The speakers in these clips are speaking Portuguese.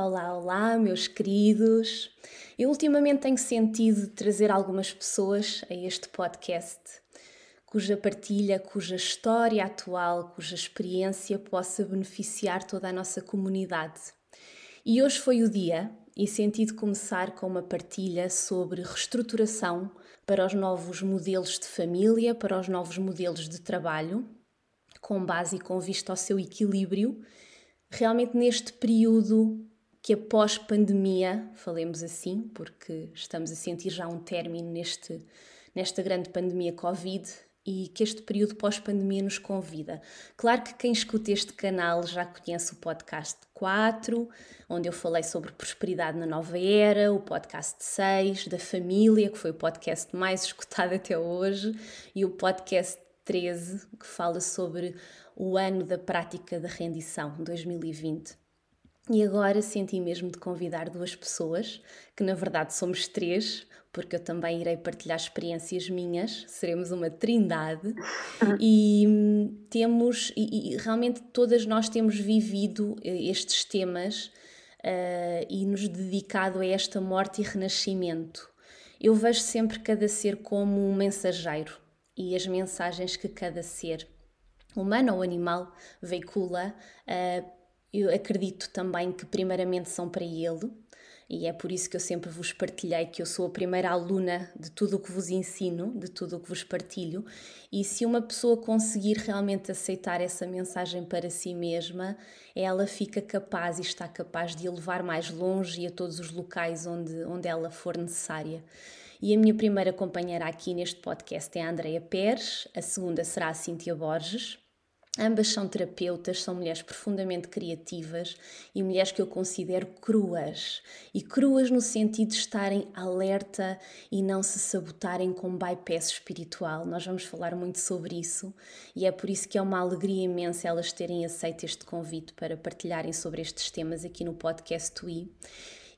Olá, olá, meus queridos. Eu ultimamente tenho sentido trazer algumas pessoas a este podcast cuja partilha, cuja história atual, cuja experiência possa beneficiar toda a nossa comunidade. E hoje foi o dia e senti de começar com uma partilha sobre reestruturação para os novos modelos de família, para os novos modelos de trabalho, com base e com vista ao seu equilíbrio, realmente neste período que após pandemia, falemos assim, porque estamos a sentir já um término neste, nesta grande pandemia Covid e que este período pós-pandemia nos convida. Claro que quem escuta este canal já conhece o podcast 4, onde eu falei sobre prosperidade na nova era, o podcast 6, da família, que foi o podcast mais escutado até hoje, e o podcast 13, que fala sobre o ano da prática da rendição, 2020. E agora senti mesmo de convidar duas pessoas, que na verdade somos três, porque eu também irei partilhar experiências minhas, seremos uma trindade e hum, temos, e, e realmente todas nós temos vivido eh, estes temas uh, e nos dedicado a esta morte e renascimento. Eu vejo sempre cada ser como um mensageiro e as mensagens que cada ser, humano ou animal, veicula. Uh, eu acredito também que, primeiramente, são para ele, e é por isso que eu sempre vos partilhei que eu sou a primeira aluna de tudo o que vos ensino, de tudo o que vos partilho. E se uma pessoa conseguir realmente aceitar essa mensagem para si mesma, ela fica capaz e está capaz de a levar mais longe e a todos os locais onde, onde ela for necessária. E a minha primeira companheira aqui neste podcast é a Andrea Pérez, a segunda será a Cíntia Borges. Ambas são terapeutas, são mulheres profundamente criativas e mulheres que eu considero cruas. E cruas no sentido de estarem alerta e não se sabotarem com bypass espiritual. Nós vamos falar muito sobre isso e é por isso que é uma alegria imensa elas terem aceito este convite para partilharem sobre estes temas aqui no podcast TUI.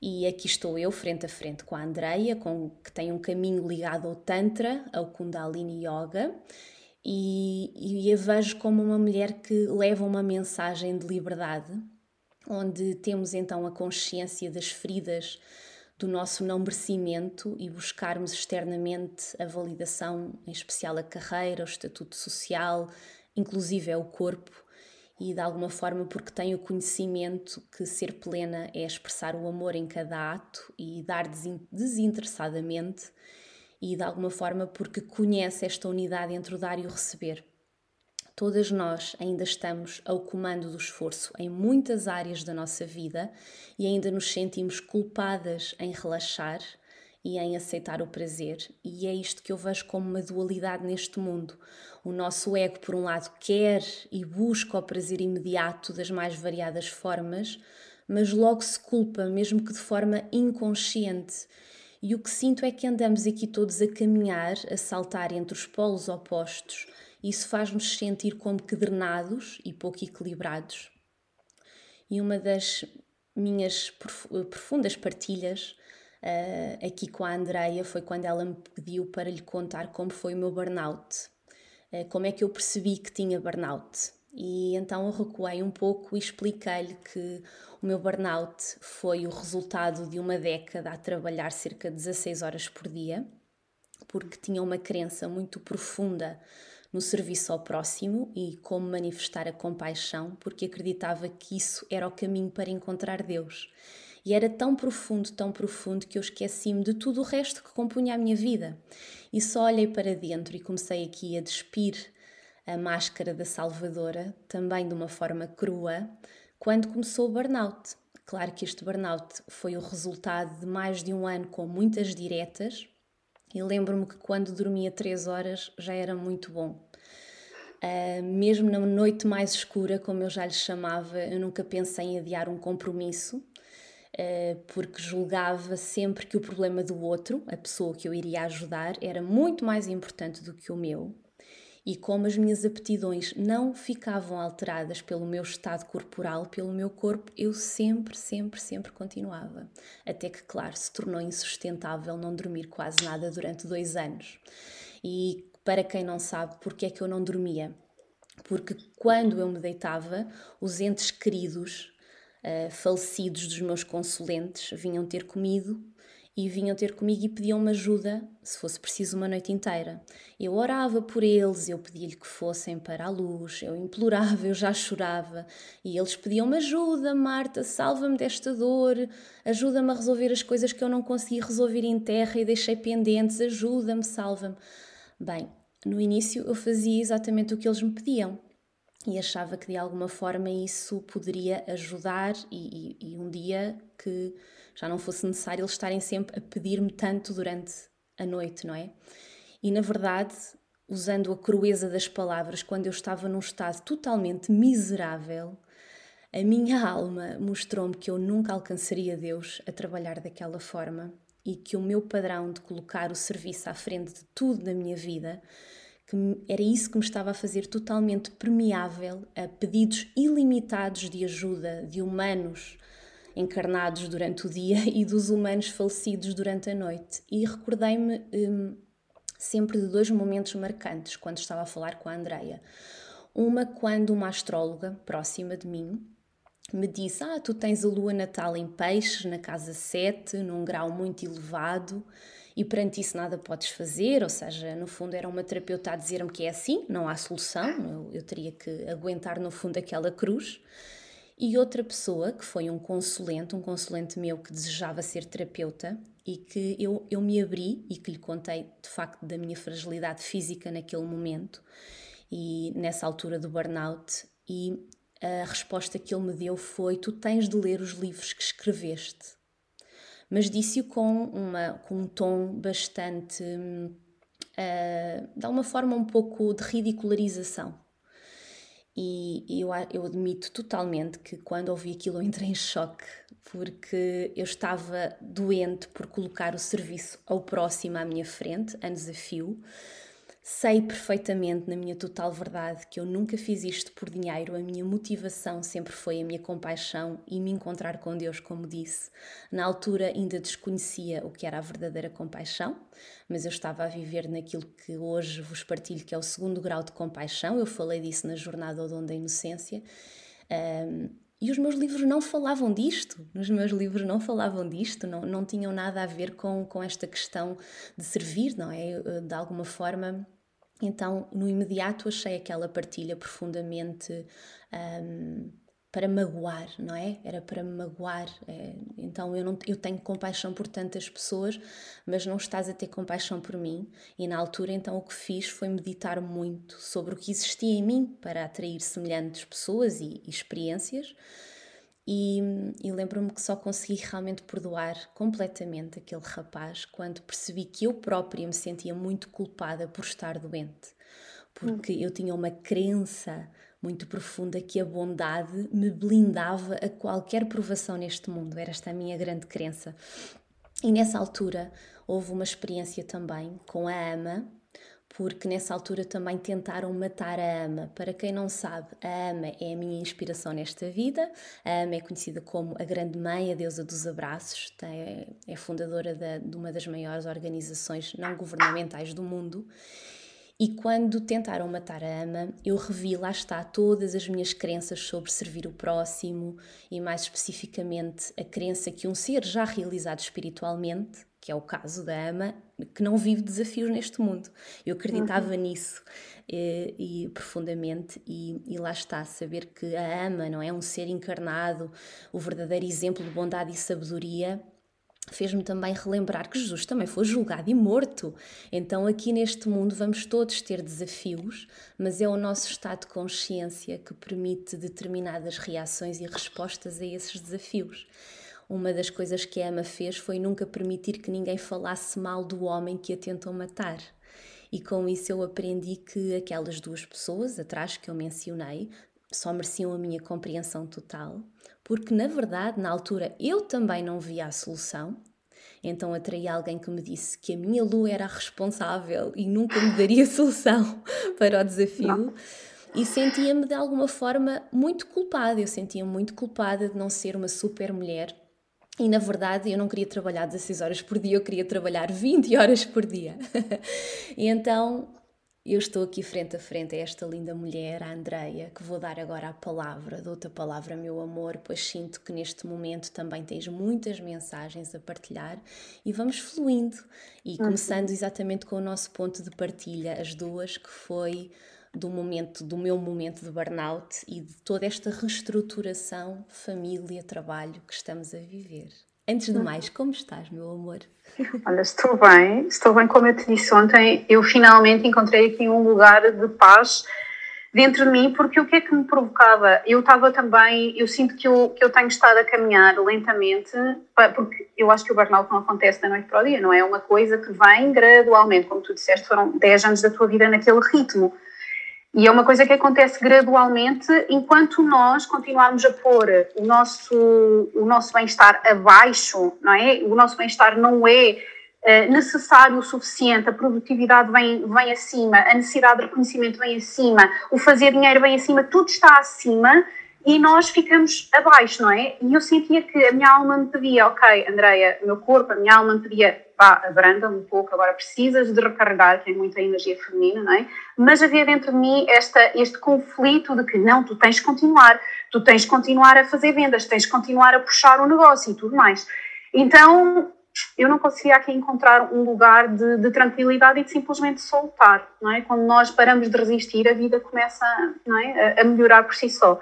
E aqui estou eu, frente a frente com a Andreia, com, que tem um caminho ligado ao Tantra, ao Kundalini Yoga e, e a vejo como uma mulher que leva uma mensagem de liberdade, onde temos então a consciência das feridas do nosso não merecimento e buscarmos externamente a validação, em especial a carreira, o estatuto social, inclusive é o corpo, e de alguma forma porque tenho o conhecimento que ser plena é expressar o amor em cada ato e dar desinteressadamente e de alguma forma porque conhece esta unidade entre o dar e o receber. Todas nós ainda estamos ao comando do esforço em muitas áreas da nossa vida e ainda nos sentimos culpadas em relaxar e em aceitar o prazer. E é isto que eu vejo como uma dualidade neste mundo. O nosso ego, por um lado, quer e busca o prazer imediato das mais variadas formas, mas logo se culpa, mesmo que de forma inconsciente. E o que sinto é que andamos aqui todos a caminhar, a saltar entre os polos opostos. Isso faz-nos sentir como que drenados e pouco equilibrados. E uma das minhas profundas partilhas uh, aqui com a Andreia foi quando ela me pediu para lhe contar como foi o meu burnout. Uh, como é que eu percebi que tinha burnout. E então eu recuei um pouco e expliquei-lhe que o meu burnout foi o resultado de uma década a trabalhar cerca de 16 horas por dia, porque tinha uma crença muito profunda no serviço ao próximo e como manifestar a compaixão, porque acreditava que isso era o caminho para encontrar Deus. E era tão profundo, tão profundo, que eu esqueci-me de tudo o resto que compunha a minha vida. E só olhei para dentro e comecei aqui a despir a máscara da Salvadora, também de uma forma crua, quando começou o burnout. Claro que este burnout foi o resultado de mais de um ano com muitas diretas, e lembro-me que quando dormia três horas já era muito bom. Uh, mesmo na noite mais escura, como eu já lhe chamava, eu nunca pensei em adiar um compromisso, uh, porque julgava sempre que o problema do outro, a pessoa que eu iria ajudar, era muito mais importante do que o meu e como as minhas aptidões não ficavam alteradas pelo meu estado corporal, pelo meu corpo, eu sempre, sempre, sempre continuava. Até que, claro, se tornou insustentável não dormir quase nada durante dois anos. E para quem não sabe, porque é que eu não dormia? Porque quando eu me deitava, os entes queridos uh, falecidos dos meus consulentes vinham ter comigo e vinham ter comigo e pediam-me ajuda, se fosse preciso, uma noite inteira. Eu orava por eles, eu pedia-lhe que fossem para a luz, eu implorava, eu já chorava, e eles pediam-me ajuda, Marta, salva-me desta dor, ajuda-me a resolver as coisas que eu não consegui resolver em terra e deixei pendentes, ajuda-me, salva-me. Bem, no início eu fazia exatamente o que eles me pediam e achava que de alguma forma isso poderia ajudar e, e, e um dia que já não fosse necessário eles estarem sempre a pedir-me tanto durante a noite, não é? E na verdade, usando a crueza das palavras, quando eu estava num estado totalmente miserável, a minha alma mostrou-me que eu nunca alcançaria Deus a trabalhar daquela forma e que o meu padrão de colocar o serviço à frente de tudo na minha vida, que era isso que me estava a fazer totalmente permeável a pedidos ilimitados de ajuda de humanos encarnados durante o dia e dos humanos falecidos durante a noite. E recordei-me hum, sempre de dois momentos marcantes quando estava a falar com a Andreia. Uma quando uma astróloga próxima de mim me disse: Ah, tu tens a lua natal em peixes, na casa 7, num grau muito elevado, e perante isso nada podes fazer. Ou seja, no fundo, era uma terapeuta a dizer-me que é assim, não há solução, eu, eu teria que aguentar, no fundo, aquela cruz e outra pessoa que foi um consulente, um consulente meu que desejava ser terapeuta e que eu, eu me abri e que lhe contei de facto da minha fragilidade física naquele momento e nessa altura do burnout e a resposta que ele me deu foi tu tens de ler os livros que escreveste. Mas disse-o com, uma, com um tom bastante uh, de forma um pouco de ridicularização e eu, eu admito totalmente que quando ouvi aquilo eu entrei em choque, porque eu estava doente por colocar o serviço ao próximo à minha frente, a desafio. Sei perfeitamente, na minha total verdade, que eu nunca fiz isto por dinheiro. A minha motivação sempre foi a minha compaixão e me encontrar com Deus, como disse. Na altura ainda desconhecia o que era a verdadeira compaixão, mas eu estava a viver naquilo que hoje vos partilho, que é o segundo grau de compaixão. Eu falei disso na Jornada ao Dom da Inocência. Um, e os meus livros não falavam disto, os meus livros não falavam disto, não, não tinham nada a ver com, com esta questão de servir, não é? De alguma forma. Então, no imediato, achei aquela partilha profundamente um, para magoar, não é? Era para me magoar. É, então eu, não, eu tenho compaixão por tantas pessoas, mas não estás a ter compaixão por mim. E na altura, então, o que fiz foi meditar muito sobre o que existia em mim para atrair semelhantes pessoas e, e experiências. E, e lembro-me que só consegui realmente perdoar completamente aquele rapaz quando percebi que eu própria me sentia muito culpada por estar doente, porque hum. eu tinha uma crença muito profunda que a bondade me blindava a qualquer provação neste mundo. Era esta a minha grande crença. E nessa altura houve uma experiência também com a Ama, porque nessa altura também tentaram matar a Ama. Para quem não sabe, a Ama é a minha inspiração nesta vida. A Ama é conhecida como a Grande Mãe, a deusa dos abraços, é fundadora de uma das maiores organizações não governamentais do mundo e quando tentaram matar a Ama, eu revi, lá está, todas as minhas crenças sobre servir o próximo e, mais especificamente, a crença que um ser já realizado espiritualmente, que é o caso da Ama, que não vive desafios neste mundo. Eu acreditava uhum. nisso e, eh, e profundamente, e, e, lá está, saber que a Ama não é um ser encarnado, o verdadeiro exemplo de bondade e sabedoria fez-me também relembrar que Jesus também foi julgado e morto. Então, aqui neste mundo, vamos todos ter desafios, mas é o nosso estado de consciência que permite determinadas reações e respostas a esses desafios. Uma das coisas que a Emma fez foi nunca permitir que ninguém falasse mal do homem que a tentou matar. E com isso eu aprendi que aquelas duas pessoas atrás que eu mencionei só mereciam a minha compreensão total porque na verdade, na altura, eu também não via a solução. Então atraí alguém que me disse que a minha lua era a responsável e nunca me daria solução para o desafio. Não. E sentia-me de alguma forma muito culpada. Eu sentia-me muito culpada de não ser uma super mulher. E na verdade eu não queria trabalhar 16 horas por dia, eu queria trabalhar 20 horas por dia. e então Eu estou aqui frente a frente a esta linda mulher, a Andreia, que vou dar agora a palavra, dou-te a palavra, meu amor, pois sinto que neste momento também tens muitas mensagens a partilhar e vamos fluindo. E começando exatamente com o nosso ponto de partilha, as duas, que foi do momento, do meu momento de burnout e de toda esta reestruturação família, trabalho que estamos a viver. Antes de mais, como estás, meu amor? Olha, estou bem, estou bem, como eu te disse ontem, eu finalmente encontrei aqui um lugar de paz dentro de mim, porque o que é que me provocava? Eu estava também, eu sinto que eu, que eu tenho estado a caminhar lentamente, porque eu acho que o burnout não acontece da noite para o dia, não é? É uma coisa que vem gradualmente, como tu disseste, foram 10 anos da tua vida naquele ritmo. E é uma coisa que acontece gradualmente enquanto nós continuarmos a pôr o nosso, o nosso bem-estar abaixo, não é? O nosso bem-estar não é uh, necessário o suficiente, a produtividade vem, vem acima, a necessidade de reconhecimento vem acima, o fazer dinheiro vem acima, tudo está acima e nós ficamos abaixo, não é? E eu sentia que a minha alma me pedia, ok, Andreia, meu corpo, a minha alma me pedia, pá, abranda-me um pouco, agora precisas de recarregar, tem muita energia feminina, não é? Mas havia dentro de mim esta, este conflito de que não, tu tens de continuar, tu tens de continuar a fazer vendas, tens de continuar a puxar o negócio e tudo mais. Então, eu não conseguia aqui encontrar um lugar de, de, tranquilidade e de simplesmente soltar, não é? Quando nós paramos de resistir, a vida começa não é? a, a melhorar por si só.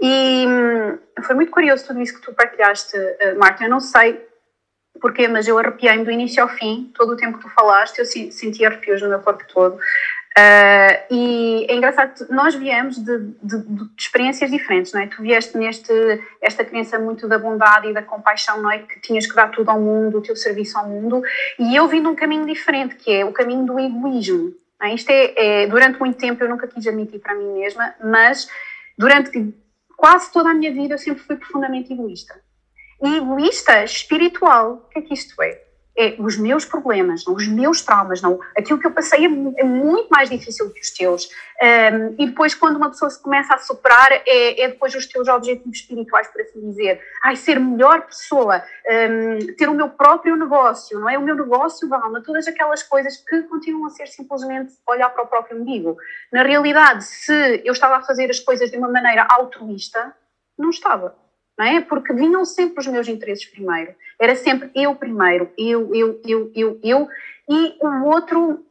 E hum, foi muito curioso tudo isso que tu partilhaste, uh, Marta. Eu não sei porquê, mas eu arrepiei-me do início ao fim, todo o tempo que tu falaste, eu senti arrepios no meu corpo todo. Uh, e é engraçado, nós viemos de, de, de, experiências diferentes, não é? Tu vieste neste, esta crença muito da bondade e da compaixão, não é? Que tinhas que dar tudo ao mundo, o teu serviço ao mundo, e eu vim num caminho diferente, que é o caminho do egoísmo. É? Isto é, é, durante muito tempo eu nunca quis admitir para mim mesma, mas durante quase toda a minha vida eu sempre fui profundamente egoísta. E egoísta espiritual, o que é que isto é? É os meus problemas, não os meus traumas, não. Aquilo que eu passei é, é muito mais difícil que os teus. Um, e depois, quando uma pessoa se começa a superar, é, é, depois os teus objetivos espirituais, por assim dizer. Ai, ser melhor pessoa, um, ter o meu próprio negócio, não é? O meu negócio, alma, todas aquelas coisas que continuam a ser simplesmente olhar para o próprio umbigo. Na realidade, se eu estava a fazer as coisas de uma maneira altruísta, não estava não é? Porque vinham sempre os meus interesses primeiro. Era sempre eu primeiro, eu, eu, eu, eu, eu, e o outro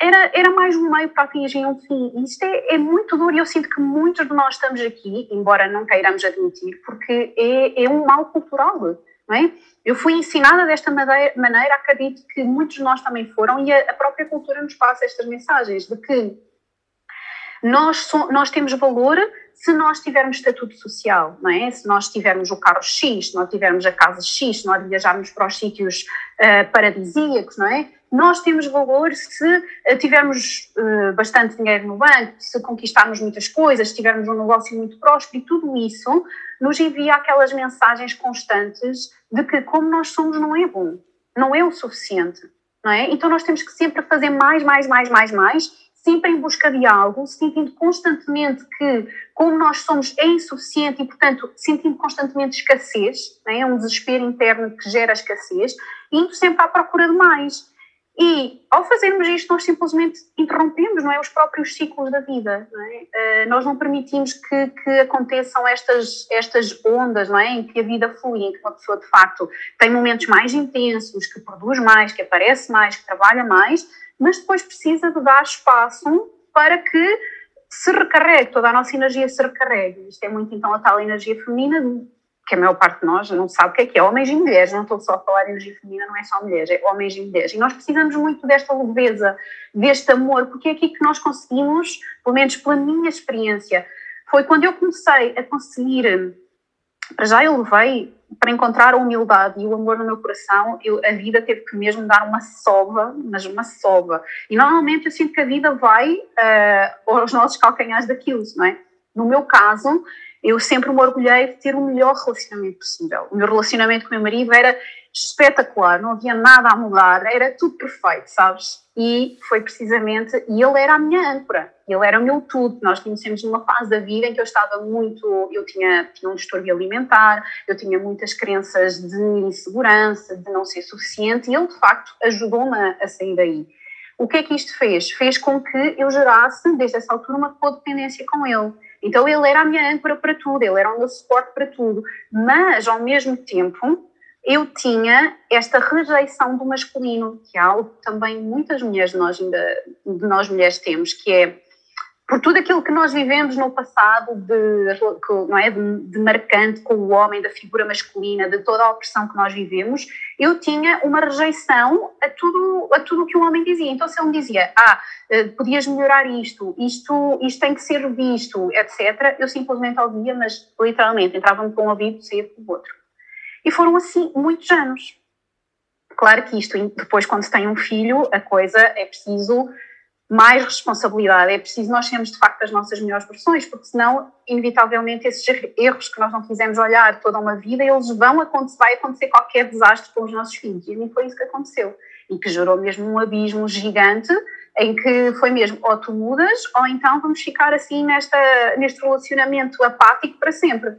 era, era mais um meio para atingir um fim. Isto é, é muito duro e eu sinto que muitos de nós estamos aqui, embora não queiramos admitir, porque é, é um mal cultural, não é? Eu fui ensinada desta maneira, acredito que muitos de nós também foram, e a, a própria cultura nos passa estas mensagens de que nós, so, nós temos valor se nós tivermos estatuto social, não é? Se nós tivermos o carro X, se nós tivermos a casa X, se nós viajarmos para os sítios uh, paradisíacos, não é? Nós temos valor se uh, tivermos uh, bastante dinheiro no banco, se conquistarmos muitas coisas, se tivermos um negócio muito próspero e tudo isso nos envia aquelas mensagens constantes de que como nós somos não é bom, não é o suficiente, não é? Então nós temos que sempre fazer mais, mais, mais, mais, mais sempre em busca de algo, sentindo constantemente que, como nós somos, é insuficiente e, portanto, sentindo constantemente escassez, né? é um desespero interno que gera escassez, indo sempre à procura de mais. E, ao fazermos isto, nós simplesmente interrompemos não é, os próprios ciclos da vida. Não é? uh, nós não permitimos que, que, aconteçam estas, estas ondas não é, em que a vida flui, em que uma pessoa, de facto, tem momentos mais intensos, que produz mais, que aparece mais, que trabalha mais, mas depois precisa de dar espaço para que se recarregue, toda a nossa energia se recarregue. Isto é muito então a tal energia feminina, que a maior parte de nós não sabe o que é que é, homens e mulheres, não estou só a falar energia feminina, não é só mulheres, é homens e mulheres. E nós precisamos muito desta leveza, deste amor, porque é aqui que nós conseguimos, pelo menos pela minha experiência, foi quando eu comecei a conseguir, para já eu levei para encontrar a humildade e o amor no meu coração, eu, a vida teve que mesmo dar uma sova, mas uma sova. E normalmente eu sinto que a vida vai uh, aos nossos calcanhares daquilo, não é? No meu caso, eu sempre me orgulhei de ter o melhor relacionamento possível. O meu relacionamento com o meu marido era espetacular, não havia nada a mudar, era tudo perfeito, sabes? E foi precisamente, e ele era a minha âncora, ele era o meu tudo. Nós conhecemos numa fase da vida em que eu estava muito, eu tinha, tinha um distúrbio alimentar, eu tinha muitas crenças de insegurança, de não ser suficiente, e ele de facto ajudou-me a, sair daí. o que é que isto fez? Fez com que eu gerasse, desde essa altura, uma codependência com ele. Então ele era a minha âncora para tudo, ele era o meu suporte para tudo, mas ao mesmo tempo eu tinha esta rejeição do masculino, que é algo que também muitas mulheres de nós, ainda, de nós mulheres temos, que é por tudo aquilo que nós vivemos no passado de, não é, de, marcante com o homem, da figura masculina, de toda a opressão que nós vivemos, eu tinha uma rejeição a tudo a tudo que o homem dizia. Então, se ele me dizia, ah, eh, podias melhorar isto, isto, isto tem que ser visto, etc., eu simplesmente ouvia, mas literalmente entrava-me com um ouvido saía com o outro. E foram assim muitos anos. Claro que isto, depois, quando se tem um filho, a coisa é preciso mais responsabilidade. É preciso nós sermos, de facto, as nossas melhores versões, porque senão, inevitavelmente, esses erros que nós não fizemos olhar toda uma vida, eles vão acontecer, vai acontecer qualquer desastre com os nossos filhos. E mim foi isso que aconteceu. E que gerou mesmo um abismo gigante, em que foi mesmo, ou tu mudas, ou então vamos ficar assim nesta, neste relacionamento apático para sempre.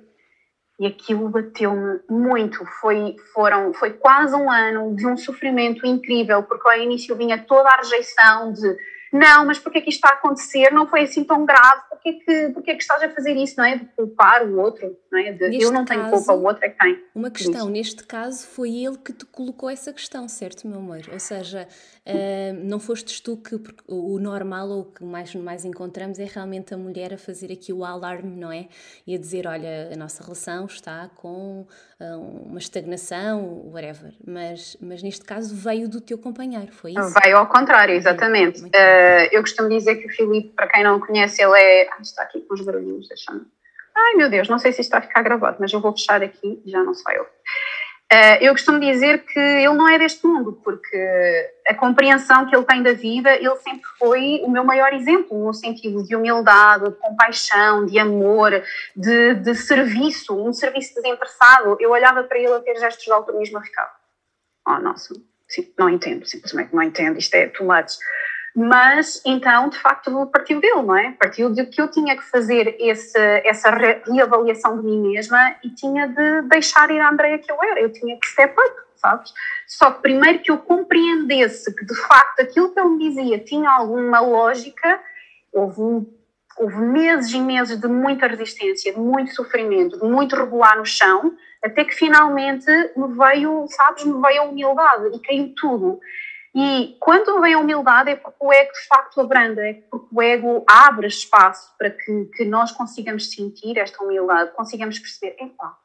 E aquilo bateu-me muito. Foi, foram, foi quase um ano de um sofrimento incrível, porque ao início vinha toda a rejeição de não, mas porquê que isto está a acontecer? Não foi assim tão grave, porquê que, porquê que estás a fazer isso, não é? De culpar o outro, não é? De, eu não caso, tenho culpa, o outro é que tem. Uma questão, neste caso, foi ele que te colocou essa questão, certo, meu amor? Ou seja, uh, não fostes tu que, o normal ou o que mais, mais encontramos é realmente a mulher a fazer aqui o alarme, não é? E a dizer, olha, a nossa relação está com uh, uma estagnação, whatever. Mas, mas neste caso veio do teu companheiro, foi isso? Veio ao contrário, exatamente. Uh, eu costumo dizer que o Filipe, para quem não conhece, ele é. Ah, está aqui com os barulhinhos, deixa-me. Ai meu Deus, não sei se isto está a ficar gravado, mas eu vou fechar aqui já não se vai ouvir. Uh, eu costumo dizer que ele não é deste mundo, porque a compreensão que ele tem da vida, ele sempre foi o meu maior exemplo, no sentido de humildade, de compaixão, de amor, de, de serviço, um serviço desinteressado. Eu olhava para ele a ter gestos de altruísmo e ficava, oh, nossa, não entendo, simplesmente não entendo, isto é tomates. Mas então, de facto, partiu dele, não é? Partiu de que eu tinha que fazer esse, essa reavaliação de mim mesma e tinha de deixar ir a Andreia que eu era. Eu tinha que step up, sabes? Só que primeiro que eu compreendesse que de facto aquilo que ele me dizia tinha alguma lógica, houve, um, houve meses e meses de muita resistência, de muito sofrimento, de muito rebolar no chão, até que finalmente me veio, sabes, me veio a humildade e caiu tudo. E quando vem a humildade é porque o ego de facto abranda, é porque o ego abre espaço para que, que nós consigamos sentir esta humildade, consigamos perceber, epá,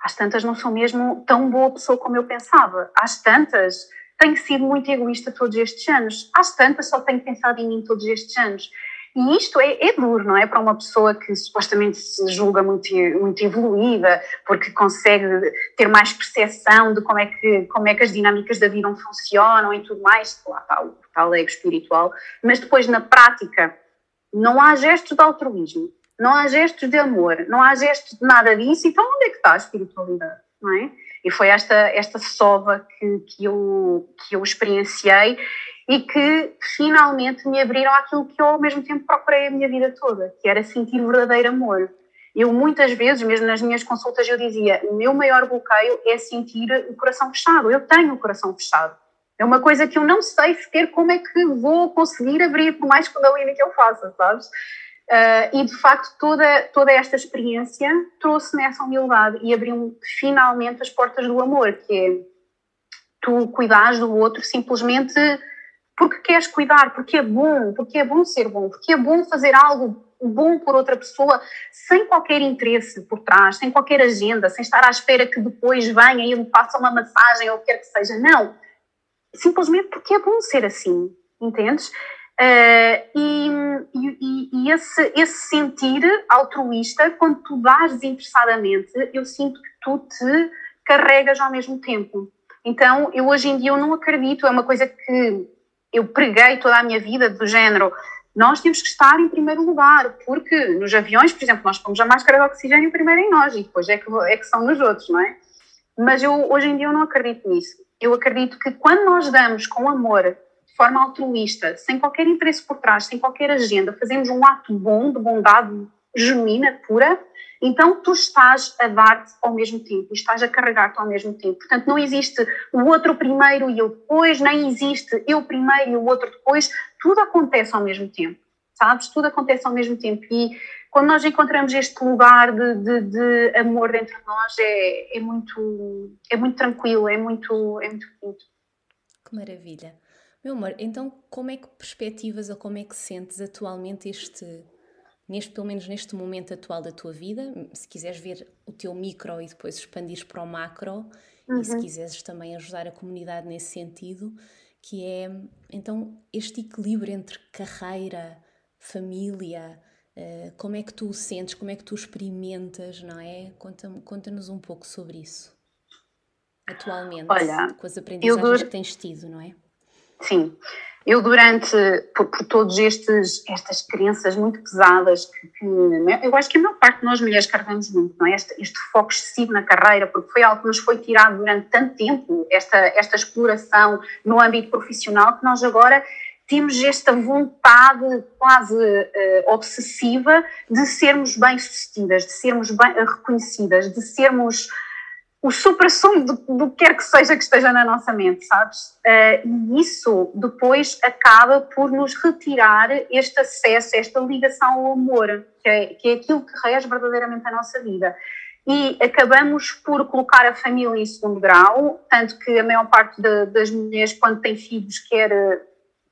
às tantas não sou mesmo tão boa pessoa como eu pensava, às tantas tenho sido muito egoísta todos estes anos, às tantas só tenho pensado em mim todos estes anos. E isto é, é, duro, não é? Para uma pessoa que supostamente se julga muito, muito evoluída, porque consegue ter mais percepção de como é, que, como é que as dinâmicas da vida funcionam e tudo mais, lá está o tal ego espiritual, mas depois na prática não há gestos de altruísmo, não há gestos de amor, não há gestos de nada disso, então onde é que está a espiritualidade, não é? E foi esta, esta sova que, que, eu, que eu experienciei e que finalmente me abriram aquilo que eu ao mesmo tempo procurei a minha vida toda, que era sentir verdadeiro amor. Eu muitas vezes, mesmo nas minhas consultas, eu dizia, o meu maior bloqueio é sentir o coração fechado. Eu tenho o coração fechado. É uma coisa que eu não sei sequer como é que vou conseguir abrir, por mais kundalini que eu faça, sabes? Uh, e de facto toda, toda esta experiência trouxe-me essa humildade e abriu-me finalmente as portas do amor, que é tu cuidares do outro simplesmente porque queres cuidar, porque é bom, porque é bom ser bom, porque é bom fazer algo bom por outra pessoa sem qualquer interesse por trás, sem qualquer agenda, sem estar à espera que depois venha e me faça uma massagem ou o que quer que seja. Não. Simplesmente porque é bom ser assim, entendes? Uh, e, e, e esse, esse, sentir altruísta, quando tu dás desinteressadamente, eu sinto que tu te carregas ao mesmo tempo. Então, eu hoje em dia eu não acredito, é uma coisa que eu preguei toda a minha vida do género, nós temos que estar em primeiro lugar, porque nos aviões, por exemplo, nós pomos a máscara de oxigênio primeiro em nós e depois é que, é que são nos outros, não é? Mas eu, hoje em dia eu não acredito nisso. Eu acredito que quando nós damos com amor, de forma altruísta, sem qualquer interesse por trás, sem qualquer agenda, fazemos um ato bom, de bondade genuína, pura, então tu estás a dar-te ao mesmo tempo, estás a carregar-te ao mesmo tempo. Portanto, não existe o outro primeiro e eu depois, nem existe eu primeiro e o outro depois, tudo acontece ao mesmo tempo, sabes? Tudo acontece ao mesmo tempo. E quando nós encontramos este lugar de, de, de amor dentro de nós, é, é, muito, é muito tranquilo, é muito, é muito bonito. Que maravilha. Meu amor, então como é que perspectivas ou como é que sentes atualmente este neste, pelo menos neste momento atual da tua vida, se quiseres ver o teu micro e depois expandir para o macro, uhum. e se uhum. quiseres também ajudar a comunidade nesse sentido, que é então este equilíbrio entre carreira, família, uh, como é que tu o sentes, como é que tu experimentas, não é? Conta-nos conta um pouco sobre isso. Atualmente, Olha, com as aprendizagens que tens tido, não é? Sim, eu durante, por, por estes, estas crenças muito pesadas que, que, eu acho que a maior parte de nós mulheres carregamos muito, não é? Este, este, foco excessivo na carreira, porque foi algo que nos foi tirado durante tanto tempo, esta, esta exploração no âmbito profissional, que nós agora temos esta vontade quase uh, obsessiva de sermos bem-sucedidas, de sermos bem, reconhecidas, de sermos o supra-sumo do, do que quer que seja que esteja na nossa mente, sabes? Uh, e isso depois acaba por nos retirar este acesso, esta ligação ao amor, que é, que é aquilo que rege verdadeiramente a nossa vida. E acabamos por colocar a família em segundo grau, tanto que a maior parte de, das mulheres, quando têm filhos, quer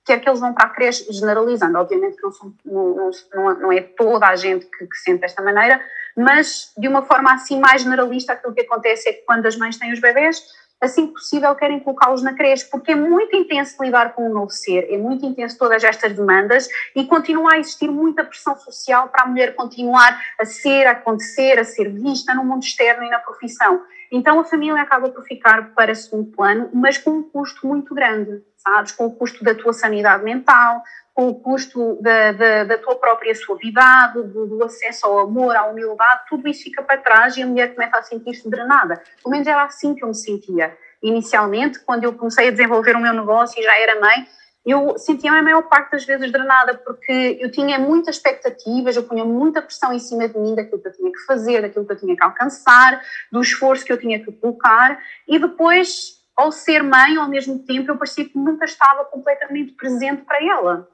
quer que eles vão para a creche, generalizando, obviamente que não, são, não, não, não é toda a gente que, que sente desta maneira, mas de uma forma assim mais generalista, aquilo que acontece é que quando as mães têm os bebés, assim que possível querem colocá-los na creche, porque é muito intenso lidar com um novo ser, é muito intenso todas estas demandas e continua a existir muita pressão social para a mulher continuar a ser, a acontecer, a ser vista no mundo externo e na profissão. Então a família acaba por ficar para segundo plano, mas com um custo muito grande, sabes? Com o custo da tua sanidade mental, com o custo da, da, da tua própria suavidade, do, do, acesso ao amor, à humildade, tudo isso fica para trás e a mulher começa a sentir-se drenada. Pelo menos era assim que eu me sentia. Inicialmente, quando eu comecei a desenvolver o meu negócio e já era mãe, eu sentia-me a maior parte das vezes drenada, porque eu tinha muitas expectativas, eu punha muita pressão em cima de mim daquilo que eu tinha que fazer, daquilo que eu tinha que alcançar, do esforço que eu tinha que colocar, e depois, ao ser mãe, ao mesmo tempo, eu parecia que nunca estava completamente presente para ela.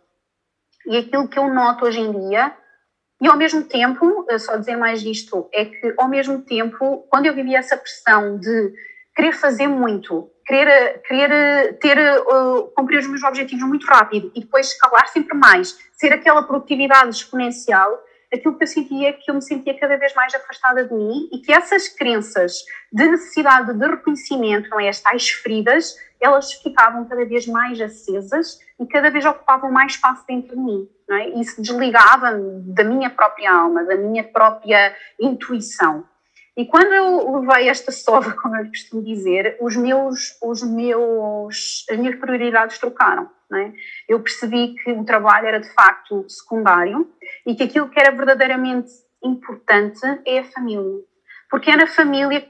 E aquilo que eu noto hoje em dia, e ao mesmo tempo, só dizer mais isto, é que ao mesmo tempo, quando eu vivia essa pressão de querer fazer muito, querer, querer ter, uh, cumprir os meus objetivos muito rápido e depois escalar sempre mais, ser aquela produtividade exponencial, aquilo que eu sentia é que eu me sentia cada vez mais afastada de mim e que essas crenças de necessidade de reconhecimento, não é, as tais feridas, elas ficavam cada vez mais acesas e cada vez ocupavam mais espaço dentro de mim. Não é? Isso desligava-me da minha própria alma, da minha própria intuição. E quando eu levei esta sova, como eu costumo dizer, os meus, os meus, as minhas prioridades trocaram. É? Eu percebi que o trabalho era de facto secundário e que aquilo que era verdadeiramente importante é a família. Porque é na família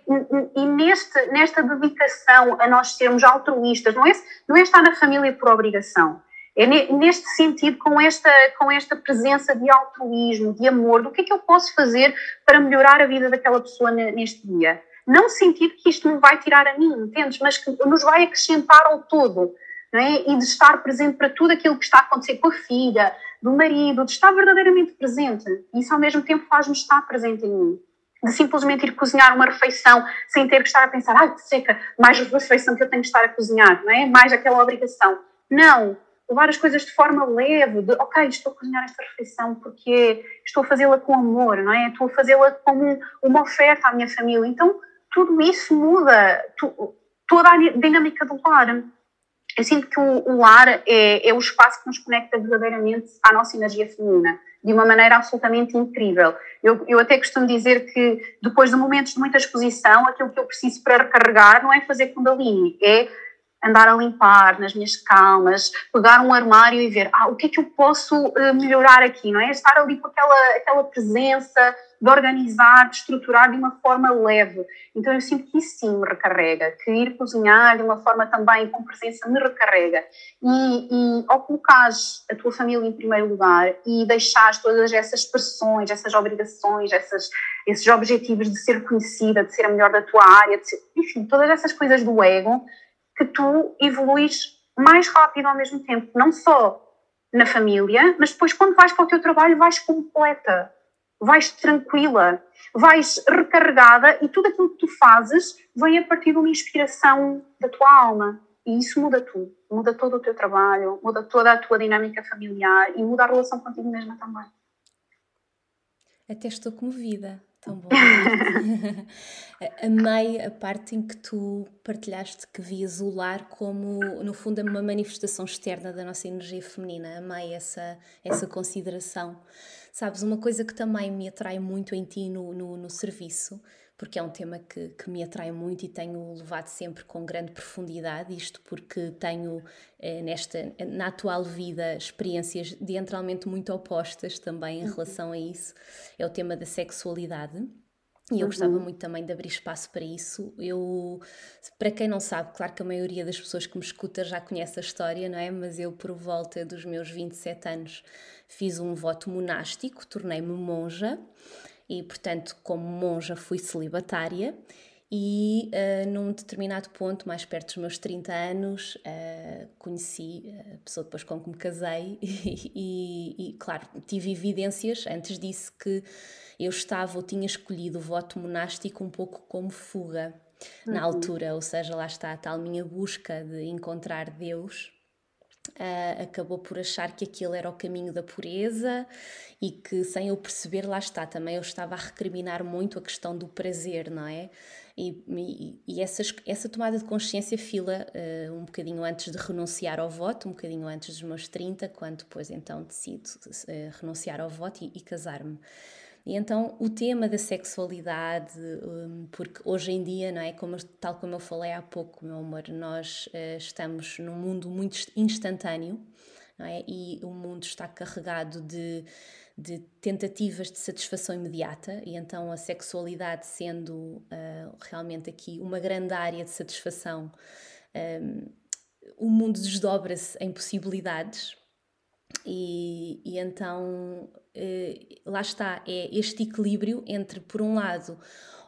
e neste, nesta dedicação a nós sermos altruístas, não é, não é estar na família por obrigação, é neste sentido, com esta, com esta presença de altruísmo, de amor, do que é que eu posso fazer para melhorar a vida daquela pessoa neste dia? Não sentir que isto me vai tirar a mim, entendes? Mas que nos vai acrescentar ao todo, não é? E de estar presente para tudo aquilo que está a acontecer com a filha, do marido, de estar verdadeiramente presente. Isso ao mesmo tempo faz-me estar presente em mim de simplesmente ir cozinhar uma refeição sem ter que estar a pensar, ai que seca, mais refeição que eu tenho que estar a cozinhar, não é? Mais aquela obrigação. Não, levar as coisas de forma leve, de ok, estou a cozinhar esta refeição porque estou a fazê-la com amor, não é? Estou a fazê-la como uma oferta à minha família. Então, tudo isso muda tu, toda a dinâmica do lar. Eu sinto que o, o lar é, é o espaço que nos conecta verdadeiramente à nossa energia feminina, de uma maneira absolutamente incrível. Eu, eu até costumo dizer que depois de momentos de muita exposição, aquilo que eu preciso para recarregar não é fazer Kundalini, é andar a limpar nas minhas calmas, pegar um armário e ver, ah, o que é que eu posso uh, melhorar aqui, não é? Estar ali com aquela, aquela presença de organizar, de estruturar de uma forma leve. Então eu sinto que isso sim me recarrega, que ir cozinhar de uma forma também com presença me recarrega. E, e ao colocares a tua família em primeiro lugar e deixares todas essas pressões, essas obrigações, essas, esses objetivos de ser conhecida, de ser a melhor da tua área, ser, enfim, todas essas coisas do ego, que tu evoluís mais rápido ao mesmo tempo, não só na família, mas depois quando vais para o teu trabalho vais completa, vais tranquila, vais recarregada e tudo aquilo que tu fazes vem a partir de uma inspiração da tua alma. E isso muda tudo. Muda todo o teu trabalho, muda toda a tua dinâmica familiar e muda a relação contigo mesma também. Até estou comovida. Tão bom. Amei a parte em que tu partilhaste que vias o lar como, no fundo, uma manifestação externa da nossa energia feminina. Amei essa, essa consideração. Sabes, uma coisa que também me atrai muito em ti no, no, no serviço, porque é um tema que, que, me atrai muito e tenho levado sempre com grande profundidade, isto porque tenho eh, nesta, na atual vida experiências diametralmente muito opostas também em uhum. relação a isso, é o tema da sexualidade. E eu uhum. gostava muito também de abrir espaço para isso. Eu, para quem não sabe, claro que a maioria das pessoas que me escuta já conhece a história, não é? Mas eu, por volta dos meus 27 anos, fiz um voto monástico, tornei-me monja e, portanto, como monja, fui celibatária. E uh, num determinado ponto, mais perto dos meus 30 anos, uh, conheci a pessoa depois com que me casei, e, e, e, claro, tive evidências antes disso que eu estava ou tinha escolhido o voto monástico um pouco como fuga uhum. na altura, ou seja, lá está a tal minha busca de encontrar Deus. Uh, acabou por achar que aquilo era o caminho da pureza e que, sem eu perceber, lá está, também eu estava a recriminar muito a questão do prazer, não é? E, e, e essas, essa tomada de consciência fila uh, um bocadinho antes de renunciar ao voto, um bocadinho antes dos meus 30, quando depois então decido uh, renunciar ao voto e, e casar-me. E então o tema da sexualidade, um, porque hoje em dia, não é, como, tal como eu falei há pouco, meu amor, nós uh, estamos num mundo muito instantâneo, não é? E o mundo está carregado de, de tentativas de satisfação imediata, e então a sexualidade sendo uh, realmente aqui uma grande área de satisfação, um, o mundo desdobra-se em possibilidades e, e então eh, lá está, é este equilíbrio entre, por um lado,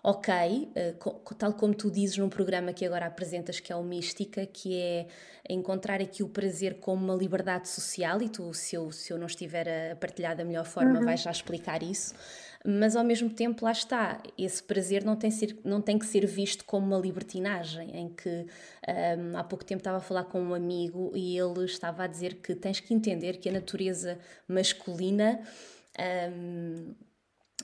ok, eh, tal como tu dizes num programa que agora apresentas, que é o Mística, que é encontrar aqui o prazer como uma liberdade social, e tu, se eu, se eu não estiver a partilhar da melhor forma, uhum. vais já explicar isso mas ao mesmo tempo lá está, esse prazer não tem, ser, não tem que ser visto como uma libertinagem, em que um, há pouco tempo estava a falar com um amigo e ele estava a dizer que tens que entender que a natureza masculina um,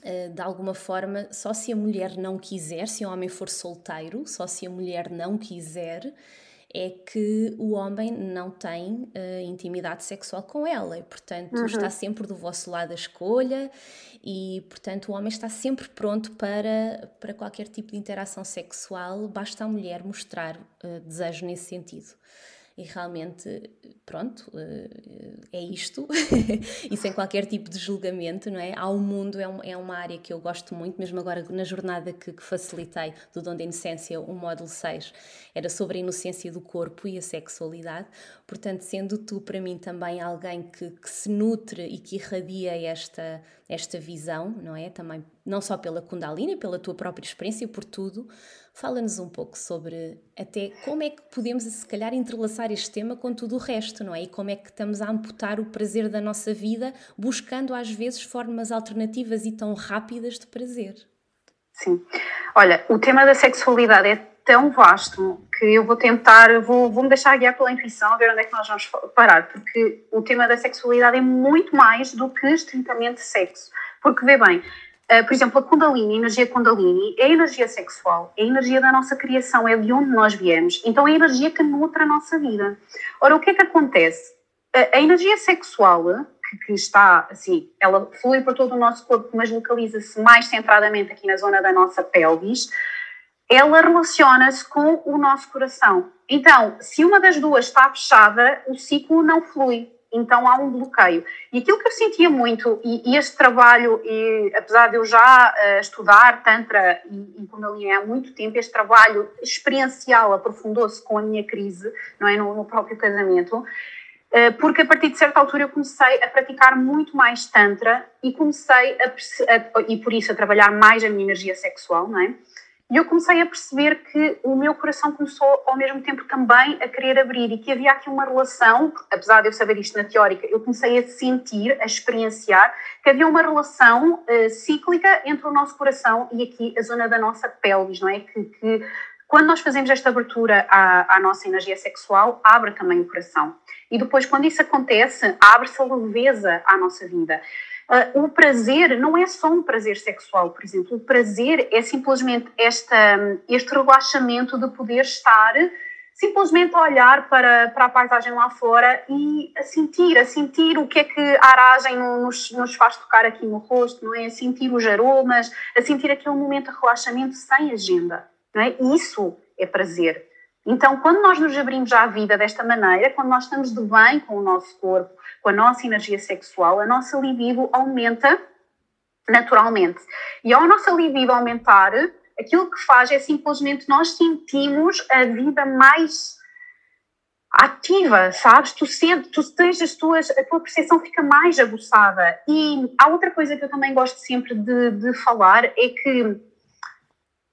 eh, de alguma forma, só se a mulher não quiser, se o homem for solteiro, só se a mulher não quiser, é que o homem não tem uh, intimidade sexual com ela e, portanto, uhum. está sempre do vosso lado a escolha e, portanto, o homem está sempre pronto para, para qualquer tipo de interação sexual, basta a mulher mostrar uh, desejo nesse sentido e realmente, pronto, eh, é isto, e sem qualquer tipo de julgamento, não é? Um mundo, é, um, é uma área que eu gosto muito, mesmo agora na jornada que, que facilitei do Dom da Inocência, o módulo 6, era sobre a inocência do corpo e a sexualidade, portanto, sendo tu para mim também alguém que, que se nutre e que irradia esta, esta visão, não é? Também, não só pela Kundalini, pela tua própria experiência, por tudo, Fala-nos um pouco sobre até como é que podemos, se calhar, entrelaçar este tema com tudo o resto, não é? E como é que estamos a amputar o prazer da nossa vida, buscando às vezes formas alternativas e tão rápidas de prazer. Sim. Olha, o tema da sexualidade é tão vasto que eu vou tentar, vou, vou me deixar guiar pela intuição, a ver onde é que nós vamos parar, porque o tema da sexualidade é muito mais do que estritamente sexo. Porque, vê bem, Uh, por exemplo, a Kundalini, a energia Kundalini, é a energia sexual, é a energia da nossa criação, é de onde nós viemos. Então é a energia que nutre a nossa vida. Ora, o que é que acontece? A, energia sexual, que, que, está assim, ela flui por todo o nosso corpo, mas localiza-se mais centradamente aqui na zona da nossa pelvis, ela relaciona-se com o nosso coração. Então, se uma das duas está fechada, o ciclo não flui. Então há um bloqueio. E aquilo que eu sentia muito, e, e este trabalho, e, apesar de eu já uh, estudar Tantra e, e Kundalini há muito tempo, este trabalho experiencial aprofundou-se com a minha crise, não é? No, no próprio casamento, uh, porque a partir de certa altura eu comecei a praticar muito mais Tantra e comecei a, a, e por isso a trabalhar mais a minha energia sexual, não é? E eu comecei a perceber que o meu coração começou ao mesmo tempo também a querer abrir e que havia aqui uma relação, apesar de eu saber isto na teórica, eu comecei a sentir, a experienciar, que havia uma relação uh, cíclica entre o nosso coração e aqui a zona da nossa pelvis, não é? Que, que quando nós fazemos esta abertura à, à, nossa energia sexual, abre também o coração. E depois, quando isso acontece, abre-se a leveza à nossa vida. Uh, o prazer não é só um prazer sexual, por exemplo. O prazer é simplesmente esta, este relaxamento de poder estar simplesmente a olhar para, para a paisagem lá fora e a sentir, a sentir o que é que a aragem nos, nos faz tocar aqui no rosto, não é? A sentir os aromas, a sentir aquele momento de relaxamento sem agenda, não é? Isso é prazer. Então, quando nós nos abrimos à vida desta maneira, quando nós estamos de bem com o nosso corpo, com a nossa energia sexual, a nossa libido aumenta naturalmente. E ao nossa libido aumentar, aquilo que faz é simplesmente nós sentimos a vida mais ativa, sabes? Tu sentes, tu tens as tuas, a tua percepção fica mais aguçada. E há outra coisa que eu também gosto sempre de, de falar é que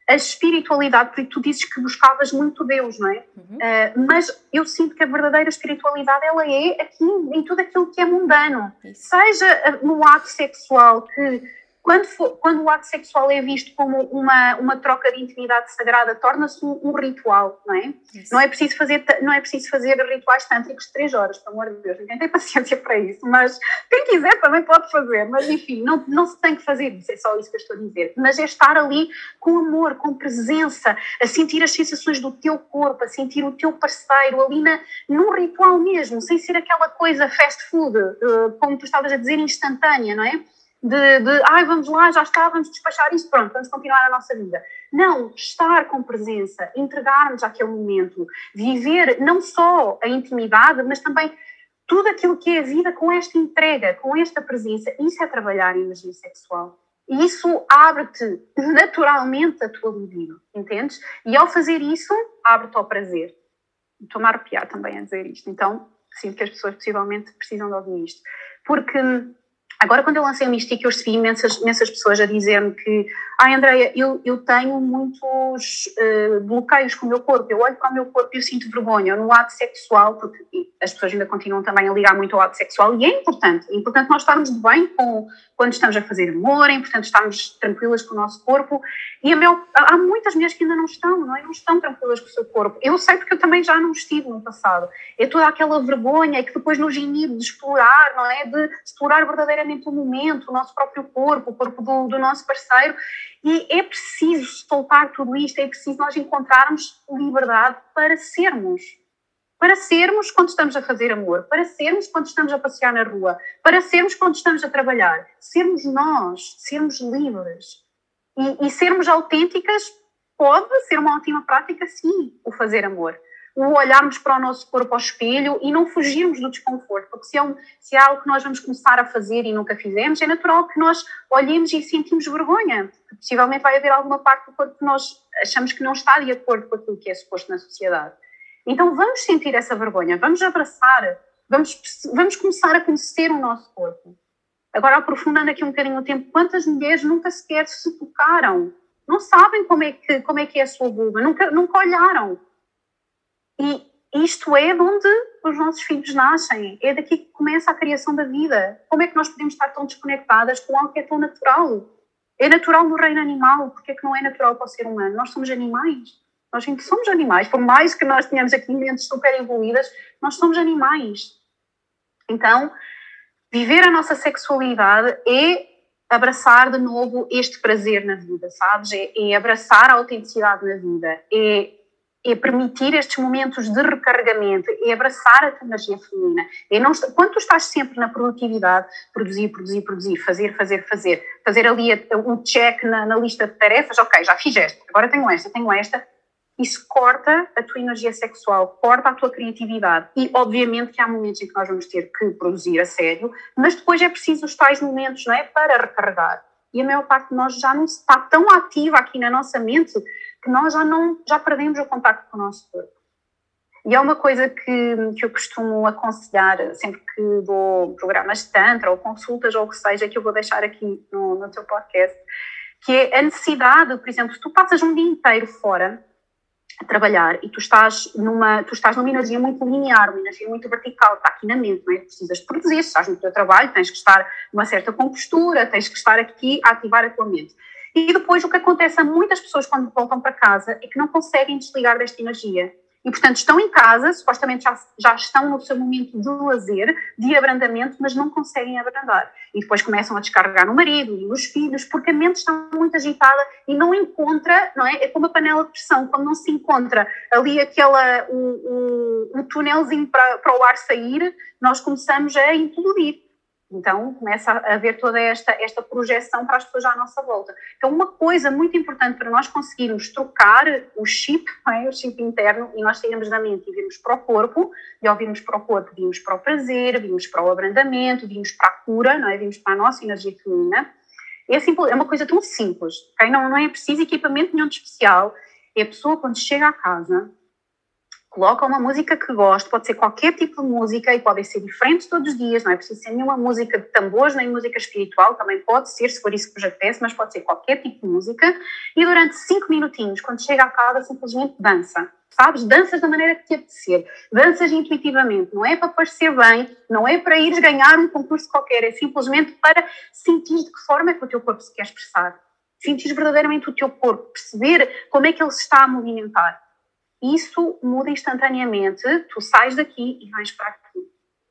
a espiritualidade, porque tu dizes que buscavas muito Deus, não é? Uhum. Uh, mas eu sinto que a verdadeira espiritualidade ela é aqui em tudo aquilo que é mundano, Isso. seja no ato sexual que quando, for, quando o ato sexual é visto como uma, uma troca de intimidade sagrada, torna-se um, um, ritual, não é? Não é, preciso fazer, não é preciso fazer rituais tântricos de três horas, pelo amor de Deus, ninguém tem paciência para isso, mas quem quiser também pode fazer, mas enfim, não, não se tem que fazer isso, é só isso que eu estou a dizer. Mas é estar ali com amor, com presença, a sentir as sensações do teu corpo, a sentir o teu parceiro ali na, num ritual mesmo, sem ser aquela coisa fast food, uh, como tu estavas a dizer, instantânea, não é? De, de ai, vamos lá, já está, vamos despachar isto, pronto, vamos continuar a nossa vida. Não, estar com presença, entregar-nos àquele momento, viver não só a intimidade, mas também tudo aquilo que é a vida com esta entrega, com esta presença. Isso é trabalhar a energia sexual. E isso abre-te naturalmente a tua libido, entendes? E ao fazer isso, abre-te ao prazer. Estou-me a arrepiar também a dizer isto. Então, sinto que as pessoas possivelmente precisam de ouvir isto. Porque Agora, quando eu lancei o Mystic, eu recebi imensas, imensas pessoas a dizer-me que, ai, ah, Andreia, eu, eu tenho muitos uh, bloqueios com o meu corpo, eu olho para o meu corpo e eu sinto vergonha, no ato sexual, porque as pessoas ainda continuam também a ligar muito ao ato sexual, e é importante, é importante nós estarmos bem com, quando estamos a fazer amor, é importante estarmos tranquilas com o nosso corpo, e meu, há muitas mulheres que ainda não estão, não é? Não estão tranquilas com o seu corpo. Eu sei porque eu também já não estive no passado. É toda aquela vergonha que depois nos inibe de explorar, não é? De explorar verdadeiramente o momento, o nosso próprio corpo, o corpo do, do nosso parceiro. E é preciso soltar tudo isto, é preciso nós encontrarmos liberdade para sermos. Para sermos quando estamos a fazer amor, para sermos quando estamos a passear na rua, para sermos quando estamos a trabalhar. Sermos nós, sermos livres e, e sermos autênticas pode ser uma ótima prática, sim, o fazer amor. O olharmos para o nosso corpo ao espelho e não fugirmos do desconforto, porque se é, um, se é algo que nós vamos começar a fazer e nunca fizemos, é natural que nós olhemos e sentimos vergonha, possivelmente vai haver alguma parte do corpo que nós achamos que não está de acordo com aquilo que é suposto na sociedade. Então vamos sentir essa vergonha, vamos abraçar, vamos, vamos começar a conhecer o nosso corpo. Agora, aprofundando aqui um bocadinho o tempo, quantas mulheres nunca sequer se tocaram? Não sabem como é que, como é, que é a sua vulva, nunca, nunca olharam. E isto é de onde os nossos filhos nascem, é daqui que começa a criação da vida. Como é que nós podemos estar tão desconectadas com algo que é tão natural? É natural no reino animal, porque é que não é natural para o ser humano? Nós somos animais. Nós somos animais, por mais que nós tenhamos aqui mentes super evoluídas, nós somos animais. Então, Viver a nossa sexualidade é abraçar de novo este prazer na vida, sabes? É, é abraçar a autenticidade na vida, é, é permitir estes momentos de recarregamento, é abraçar a energia feminina. É não, quando tu estás sempre na produtividade, produzir, produzir, produzir, fazer, fazer, fazer, fazer ali um check na, na lista de tarefas, ok, já fiz esta, agora tenho esta, tenho esta, isso corta a tua energia sexual, corta a tua criatividade. E, obviamente, que há momentos em que nós vamos ter que produzir a sério, mas depois é preciso os tais momentos, não é? Para recarregar. E a maior parte de nós já não está tão ativa aqui na nossa mente que nós já não, já perdemos o contato com o nosso corpo. E é uma coisa que, que eu costumo aconselhar sempre que dou programas de Tantra ou consultas ou o que seja, que eu vou deixar aqui no, no teu podcast, que é a necessidade, por exemplo, se tu passas um dia inteiro fora, a trabalhar e tu estás numa tu estás numa energia muito linear, uma energia muito vertical, está aqui na mente, não é? Precisas produzir, estás no teu trabalho, tens que estar numa certa compostura, tens que estar aqui a ativar a tua mente. E depois o que acontece a muitas pessoas quando voltam para casa é que não conseguem desligar desta energia e, portanto, estão em casa, supostamente já, já estão no seu momento de lazer, de abrandamento, mas não conseguem abrandar. E depois começam a descarregar no marido e nos filhos, porque a mente está muito agitada e não encontra, não é? É como a panela de pressão, quando não se encontra ali aquela, o, o, o túnelzinho para, para o ar sair, nós começamos a implodir. Então começa a haver toda esta, esta projeção para as pessoas à nossa volta. Então, uma coisa muito importante para nós conseguirmos trocar o chip, é? o chip interno, e nós sairmos da mente e virmos para o corpo, e ao virmos para o corpo, vimos para o prazer, vimos para o abrandamento, vimos para a cura, não é? vimos para a nossa energia feminina. É, simples, é uma coisa tão simples, okay? não, não é preciso equipamento nenhum de especial. É a pessoa, quando chega à casa, coloca uma música que goste, pode ser qualquer tipo de música e podem ser diferentes todos os dias, não é preciso ser nenhuma música de tambores, nem música espiritual, também pode ser, se for isso que vos apetece, mas pode ser qualquer tipo de música. E durante cinco minutinhos, quando chega à casa, simplesmente dança. Sabes? Danças da maneira que te apetecer. Danças intuitivamente. Não é para parecer bem, não é para ires ganhar um concurso qualquer, é simplesmente para sentir de que forma é que o teu corpo se quer expressar. Sentir verdadeiramente o teu corpo, perceber como é que ele se está a movimentar isso muda instantaneamente, tu sais daqui e vais para aqui.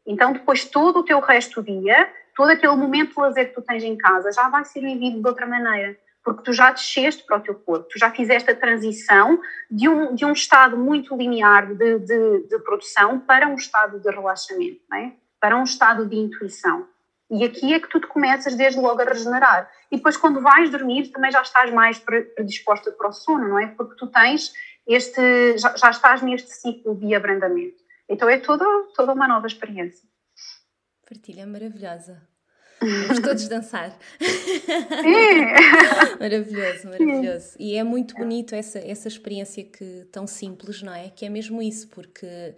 Então, depois, todo o teu resto do dia, todo aquele momento de lazer que tu tens em casa, já vai ser vivido de outra maneira, porque tu já desceste para o teu corpo, tu já fizeste a transição de um, de um estado muito linear de, de, de produção para um estado de relaxamento, é? para um estado de intuição. E aqui é que tu te começas desde logo a regenerar. E depois, quando vais dormir, também já estás mais predisposta para o sono, não é? Porque tu tens este, já, já estás neste ciclo de abrandamento. Então é toda, toda uma nova experiência. Partilha maravilhosa. Vamos todos dançar. É. maravilhoso, maravilhoso. E é muito bonito essa, essa experiência que tão simples, não é? Que é mesmo isso, porque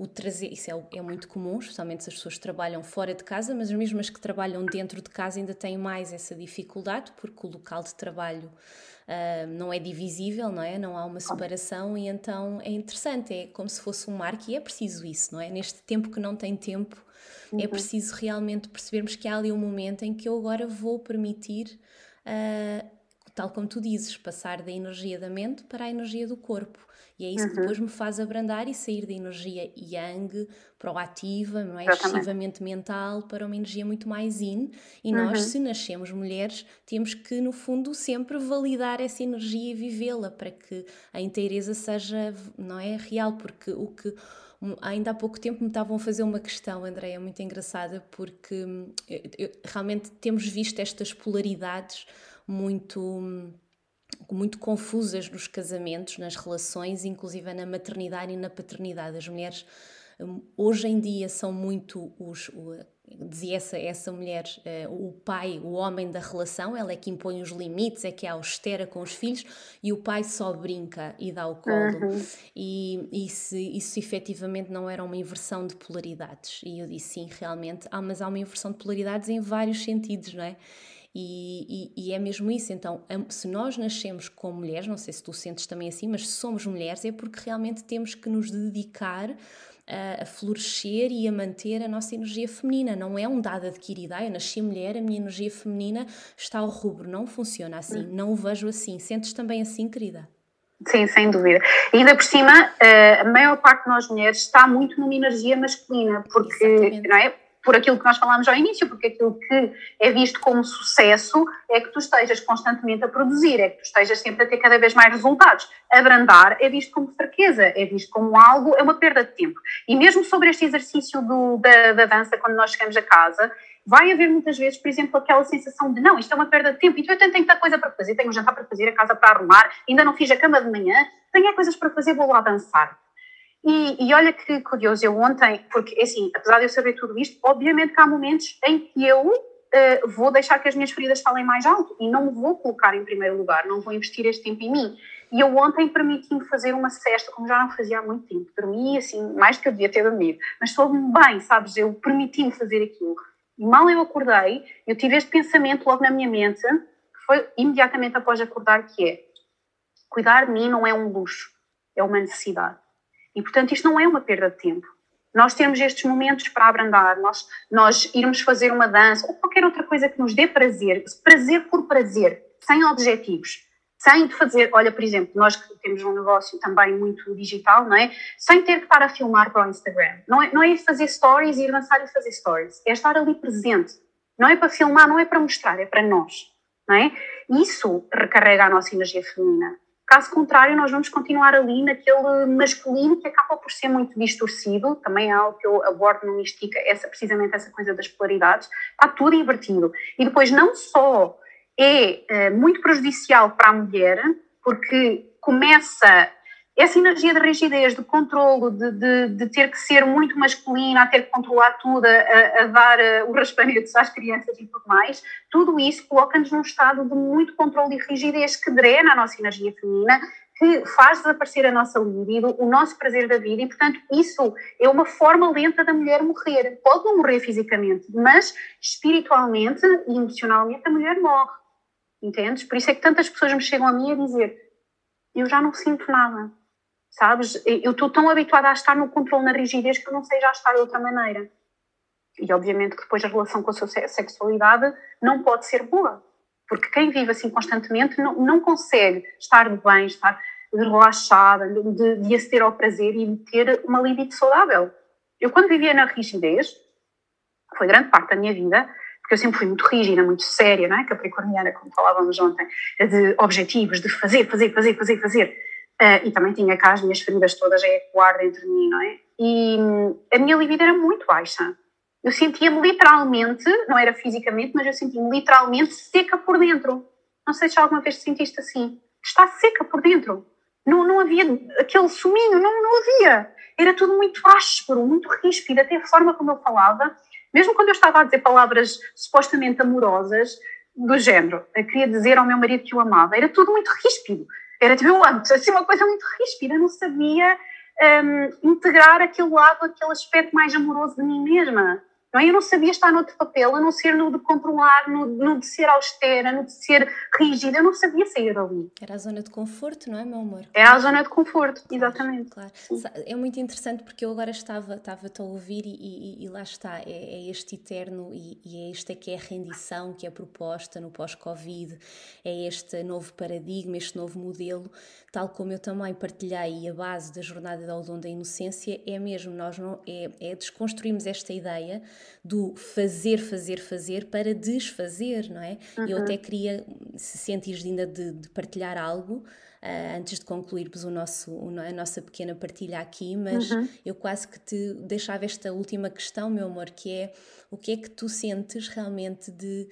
o trazer, isso é, é, muito comum, especialmente se as pessoas trabalham fora de casa, mas mesmo as que trabalham dentro de casa ainda têm mais essa dificuldade, porque o local de trabalho uh, não é divisível, não é? Não há uma separação e então é interessante, é como se fosse um marco e é preciso isso, não é? Neste tempo que não tem tempo, é uhum. é preciso realmente percebermos que há ali um momento em que eu agora vou permitir, uh, tal como tu dizes, passar da energia da mente para a energia do corpo. E é isso uhum. que depois me faz abrandar e sair da energia yang, proativa, não é? excessivamente mental, para uma energia muito mais yin. E uhum. nós, se nascemos mulheres, temos que, no fundo, sempre validar essa energia e vivê-la para que a inteireza seja, não é, real, porque o que ainda há pouco tempo me estavam a fazer uma questão, Andréia, muito engraçada, porque hum, eu, eu, realmente temos visto estas polaridades muito hum, muito confusas nos casamentos, nas relações, inclusive na maternidade e na paternidade. As mulheres hum, hoje em dia são muito os. dizia essa, essa mulher, uh, o pai, o homem da relação, ela é que impõe os limites, é que é austera com os filhos e o pai só brinca e dá o colo. Uhum. E, e se, isso efetivamente não era uma inversão de polaridades. E eu disse sim, realmente, ah, mas há uma inversão de polaridades em vários sentidos, não é? E, e, e, é mesmo isso. Então, se nós nascemos como mulheres, não sei se tu sentes também assim, mas se somos mulheres é porque realmente temos que nos dedicar a, a florescer e a manter a nossa energia feminina. Não é um dado adquirido. Ah, eu nasci mulher, a minha energia feminina está ao rubro. Não funciona assim. Hum. Não o vejo assim. Sentes também assim, querida? Sim, sem dúvida. E ainda por cima, eh, a maior parte de nós mulheres está muito numa energia masculina, porque, Exatamente. não é? Por aquilo que nós falámos ao início, porque aquilo que é visto como sucesso é que tu estejas constantemente a produzir, é que tu estejas sempre a ter cada vez mais resultados. Abrandar é visto como fraqueza, é visto como algo, é uma perda de tempo. E mesmo sobre este exercício do, da, da dança, quando nós chegamos a casa, vai haver muitas vezes, por exemplo, aquela sensação de não, isto é uma perda de tempo, então eu tenho tanta coisa para fazer, tenho um jantar para fazer, a casa para arrumar, ainda não fiz a cama de manhã, tenho coisas para fazer, vou lá dançar. E, e, olha que curioso, eu ontem, porque assim, apesar de eu saber tudo isto, obviamente que há momentos em que eu uh, vou deixar que as minhas feridas falem mais alto e não vou colocar em primeiro lugar, não vou investir este tempo em mim. E eu ontem permiti-me fazer uma cesta, como já não fazia há muito tempo. Dormi assim, mais do que eu devia ter dormido, mas soube-me bem, sabes? Eu permiti-me fazer aquilo. E mal eu acordei, eu tive este pensamento logo na minha mente, que foi imediatamente após acordar, que é cuidar de mim não é um luxo, é uma necessidade. E, portanto, isto não é uma perda de tempo. Nós temos estes momentos para abrandar, nós, nós irmos fazer uma dança ou qualquer outra coisa que nos dê prazer, prazer por prazer, sem objetivos, sem fazer, olha, por exemplo, nós que temos um negócio também muito digital, não é? Sem ter que estar a filmar para o Instagram. Não é, não é fazer stories ir dançar e fazer stories, é estar ali presente. Não é para filmar, não é para mostrar, é para nós, não é? Isso recarrega a nossa energia feminina. Caso contrário, nós vamos continuar ali naquele masculino que acaba por ser muito distorcido, também é algo que eu abordo no Mística, essa, precisamente essa coisa das polaridades, está tudo invertido. E depois não só é, é muito prejudicial para a mulher, porque começa essa energia de rigidez, de controlo, de, de, de, ter que ser muito masculina, a ter que controlar tudo, a, a dar uh, o raspanetes às crianças e tudo mais, tudo isso coloca-nos num estado de muito controle e rigidez que drena a nossa energia feminina, que faz desaparecer a nossa libido, o nosso prazer da vida, e portanto isso é uma forma lenta da mulher morrer. Pode não morrer fisicamente, mas espiritualmente e emocionalmente a mulher morre. Entendes? Por isso é que tantas pessoas me chegam a mim a dizer: Eu já não sinto nada sabes? Eu estou tão habituada a estar no controle, na rigidez, que eu não sei já estar de outra maneira. E obviamente que depois a relação com a sua sexualidade não pode ser boa, porque quem vive assim constantemente não, não consegue estar bem, estar relaxada, de, de aceder ao prazer e ter uma libido saudável. Eu, quando vivia na rigidez, foi grande parte da minha vida, porque eu sempre fui muito rígida, muito séria, não é? Capricorniana, como falávamos ontem, de objetivos, de fazer, fazer, fazer, fazer, fazer Uh, e também tinha cá as minhas feridas todas a ecoar dentro de mim, não é? E hum, a minha libido era muito baixa. Eu sentia-me literalmente, não era fisicamente, mas eu sentia-me literalmente seca por dentro. Não sei se alguma vez te sentiste assim. Está seca por dentro. Não, não havia aquele suminho, não, não havia. Era tudo muito áspero, muito ríspido, até a forma como eu falava. Mesmo quando eu estava a dizer palavras supostamente amorosas, do género, eu queria dizer ao meu marido que o amava, era tudo muito ríspido era tipo eu antes, assim, uma coisa muito ríspida, não sabia um, integrar aquele lado, aquele aspecto mais amoroso de mim mesma. Não é? Eu não sabia estar noutro papel, a não ser no de controlar, no, no de ser austera, no de ser rígida, eu não sabia sair dali. Era a zona de conforto, não é, meu amor? Era a zona de conforto, claro, exatamente. Claro. É muito interessante porque eu agora estava, estava a ouvir e, e, e, lá está, é, é este eterno e, e, é esta que é a rendição que é proposta no pós-Covid, é este novo paradigma, este novo modelo, tal como eu também partilhei a base da jornada da Dom da Inocência, é mesmo, nós não, é, é desconstruirmos esta ideia do fazer, fazer, fazer para desfazer, não é? Uhum. Eu até queria, se sentires ainda de, de partilhar algo, Uh, antes de concluirmos o nosso, a nossa pequena partilha aqui, mas uhum. eu quase que te deixava esta última questão, meu amor, que é o que é que tu sentes realmente de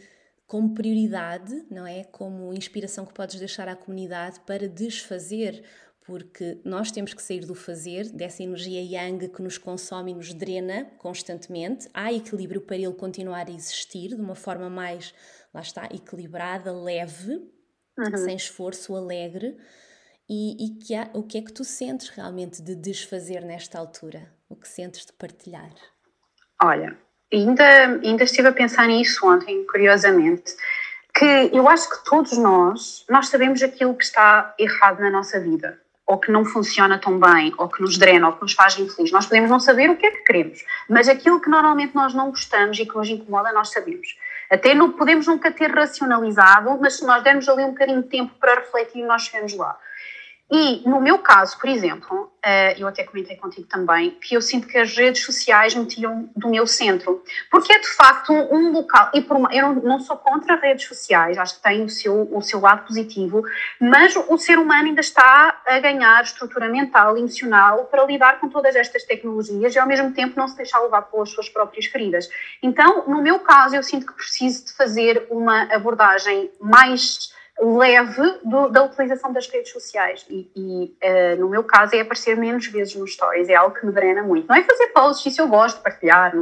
como prioridade, não é? Como inspiração que podes deixar à comunidade para desfazer porque nós temos que sair do fazer, dessa energia yang que nos consome e nos drena constantemente. Há equilíbrio para ele continuar a existir de uma forma mais, lá está, equilibrada, leve, uhum. sem esforço, alegre. E, e que há, o que é que tu sentes realmente de desfazer nesta altura? O que sentes de partilhar? Olha, ainda, ainda estive a pensar nisso ontem, curiosamente, que eu acho que todos nós, nós sabemos aquilo que está errado na nossa vida ou que não funciona tão bem, ou que nos drena, ou que nos faz infeliz. Nós podemos não saber o que é que queremos, mas aquilo que normalmente nós não gostamos e que nos incomoda, nós sabemos. Até não podemos nunca ter racionalizado, mas se nós dermos ali um bocadinho de tempo para refletir, nós chegamos lá. E no meu caso, por exemplo, eh, eu até comentei contigo também, que eu sinto que as redes sociais me tiram do meu centro, porque é de facto um local, e uma, eu não, sou contra redes sociais, acho que tem o seu, o seu lado positivo, mas o ser humano ainda está a ganhar estrutura mental emocional para lidar com todas estas tecnologias e ao mesmo tempo não se deixar levar pelas suas próprias feridas. Então, no meu caso, eu sinto que preciso de fazer uma abordagem mais leve do, da utilização das redes sociais. E, e uh, no meu caso é aparecer menos vezes nos stories, é algo que me drena muito. Não é fazer posts, isso eu gosto de partilhar,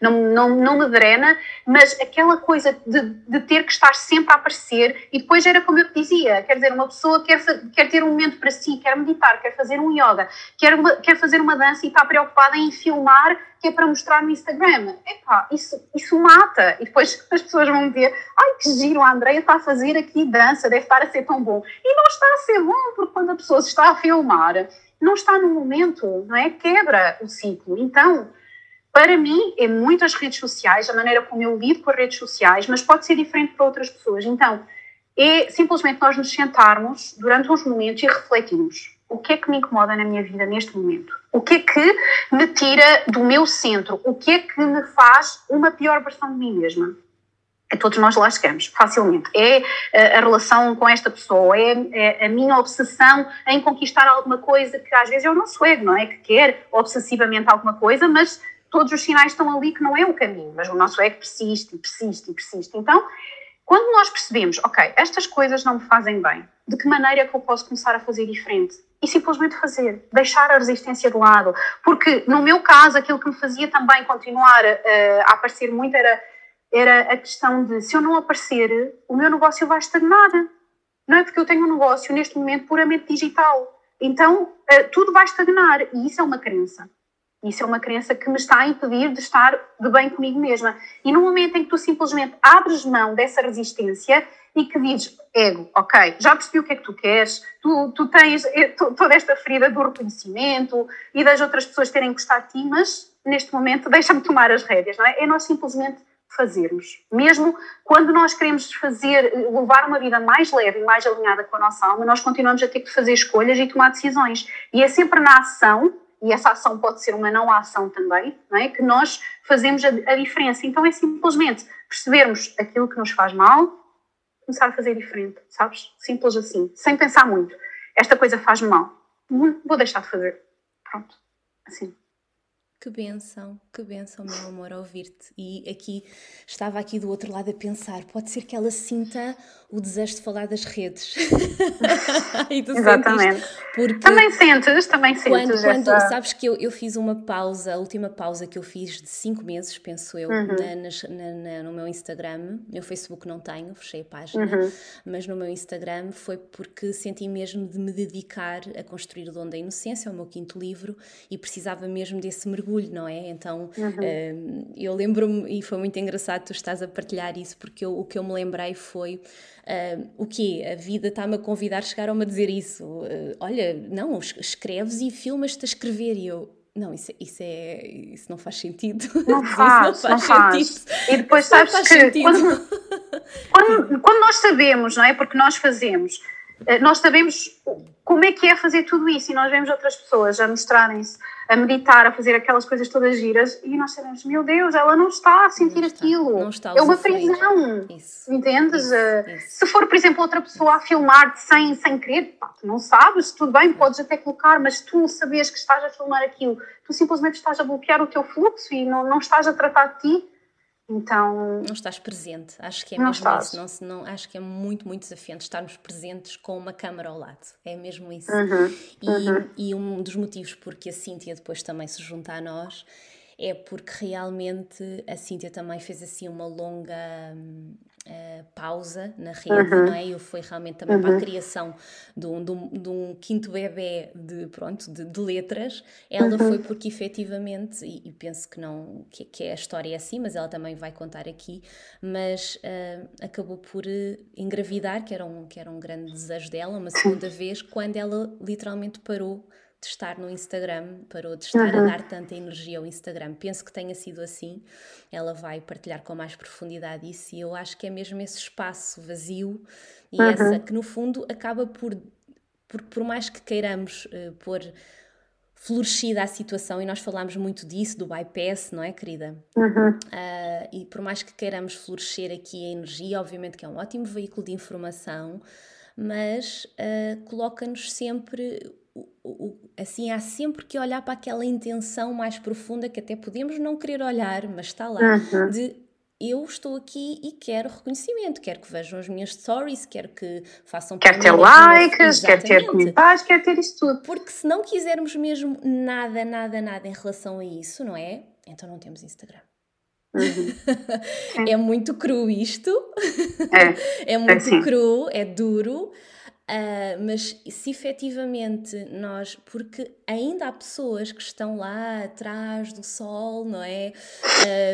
não, não, não me drena, mas aquela coisa de, de ter que estar sempre a aparecer, e depois era como eu te dizia, quer dizer, uma pessoa quer, quer ter um momento para si, quer meditar, quer fazer um yoga, quer, quer fazer uma dança e está preocupada em filmar que é para mostrar no Instagram. Epá, isso, isso mata. E depois as pessoas vão ver, ai que giro, a Andrea está a fazer aqui dança, deve estar a ser tão bom. E não está a ser bom, porque quando a pessoa se está a filmar, não está no momento, não é? Quebra o ciclo. Então, para mim, é muito as redes sociais, a maneira como eu lido com as redes sociais, mas pode ser diferente para outras pessoas. Então, é simplesmente nós nos sentarmos durante uns momentos e refletirmos o que é que me incomoda na minha vida neste momento? O que é que me tira do meu centro? O que é que me faz uma pior versão de mim mesma? A todos nós lá chegamos, facilmente. É eh, a relação com esta pessoa, é, é, a minha obsessão em conquistar alguma coisa que às vezes é o nosso ego, não é? Que quer obsessivamente alguma coisa, mas todos os sinais estão ali que não é o caminho, mas o nosso ego persiste e persiste e persiste. Então, quando nós percebemos, ok, estas coisas não me fazem bem, de que maneira é que eu posso começar a fazer diferente? E simplesmente fazer, deixar a resistência de lado. Porque, no meu caso, aquilo que me fazia também continuar uh, a aparecer muito era, era a questão de se eu não aparecer, o meu negócio vai estagnar. Não é porque eu tenho um negócio neste momento puramente digital. Então, uh, tudo vai estagnar. E isso é uma crença. Isso é uma crença que me está a impedir de estar de bem comigo mesma. E no momento em que tu simplesmente abres mão dessa resistência e que dizes, ego, ok, já percebi o que é que tu queres, tu, tu tens eh, toda esta ferida do reconhecimento e das outras pessoas terem gostado de ti, mas neste momento deixa-me tomar as rédeas, não é? É nós simplesmente fazermos. Mesmo quando nós queremos fazer, levar uma vida mais leve e mais alinhada com a nossa alma, nós continuamos a ter que fazer escolhas e tomar decisões. E é sempre na ação e essa ação pode ser uma não ação também, não é? que nós fazemos a, a, diferença. Então é simplesmente percebermos aquilo que nos faz mal, começar a fazer diferente, sabes? Simples assim, sem pensar muito. Esta coisa faz mal, vou deixar de fazer. Pronto, assim. Que benção, que benção, meu amor, ouvir-te. E aqui, estava aqui do outro lado a pensar, pode ser que ela sinta o desejo de falar das redes. Exatamente. Porque também sentes, também sentes. Quando, quando essa... sabes que eu, eu fiz uma pausa, a última pausa que eu fiz de 5 meses, penso eu, uhum. na, na, na, no meu Instagram, meu Facebook não tenho, fechei a página, uhum. mas no meu Instagram foi porque senti mesmo de me dedicar a construir o Dom da Inocência, o meu quinto livro, e precisava mesmo desse mergulho, não é? Então uhum. uh, eu lembro-me, e foi muito engraçado tu estás a partilhar isso, porque eu, o que eu me lembrei foi Uh, o quê? A vida está-me a convidar, chegaram-me a dizer isso. Uh, olha, não, escreves e filmas-te a escrever. E eu, não, isso, isso, é, isso não faz sentido. Não faz, não faz, não sentido. Faz. E depois isso sabes que quando, quando, quando, nós sabemos, não é? Porque nós fazemos, nós sabemos como é que é fazer tudo isso e nós vemos outras pessoas a mostrarem-se a meditar, a fazer aquelas coisas todas giras e nós sabemos, meu Deus, ela não está a sentir não aquilo. Não está é uma prisão. Isso. Entendes? Isso, eh, isso. Se for, por exemplo, outra pessoa a filmar-te sem, sem querer, pá, tu não sabes, tudo bem, podes até colocar, mas tu sabes que estás a filmar aquilo, tu simplesmente estás a bloquear o teu fluxo e não, não estás a tratar de ti então. Não estás presente, acho que é mesmo estás. isso. Não, não, acho que é muito, muito desafiante estarmos presentes com uma câmara ao lado. É mesmo isso. Uhum, e, uhum. e um dos motivos porque a Cíntia depois também se junta a nós é porque realmente a Cíntia também fez assim uma longa uh, pausa na rede, uhum. não é? Eu fui realmente também uhum. para a uhum. criação de um, de um, de um quinto bebê de, pronto, de, de letras. Ela uhum. foi porque efetivamente, e, e, penso que não, que, que a história é assim, mas ela também vai contar aqui, mas uh, acabou por uh, engravidar, que era, um, que era um grande desejo dela, uma segunda vez, quando ela literalmente parou de estar no Instagram, parou de estar uhum. a dar tanta energia ao Instagram. Penso que tenha sido assim. Ela vai partilhar com mais profundidade isso e eu acho que é mesmo esse espaço vazio e uhum. essa que no fundo acaba por porque por mais que queiramos uh, pôr florescida a situação, e nós falámos muito disso, do bypass, não é, querida? Uhum. Uh, e por mais que queiramos florescer aqui a energia, obviamente que é um ótimo veículo de informação, mas uh, coloca-nos sempre. Assim, há sempre que olhar para aquela intenção mais profunda que até podemos não querer olhar, mas está lá, uhum. de eu estou aqui e quero reconhecimento, quero que vejam as minhas stories, quero que façam Quero ter likes, quero ter comentários, quero ter isso tudo. Porque se não quisermos mesmo nada, nada, nada em relação a isso, não é? Então não temos Instagram. Uhum. é muito cru isto. É, é muito é cru, é duro. Uh, mas se efetivamente nós, porque ainda há pessoas que estão lá atrás do sol, não é?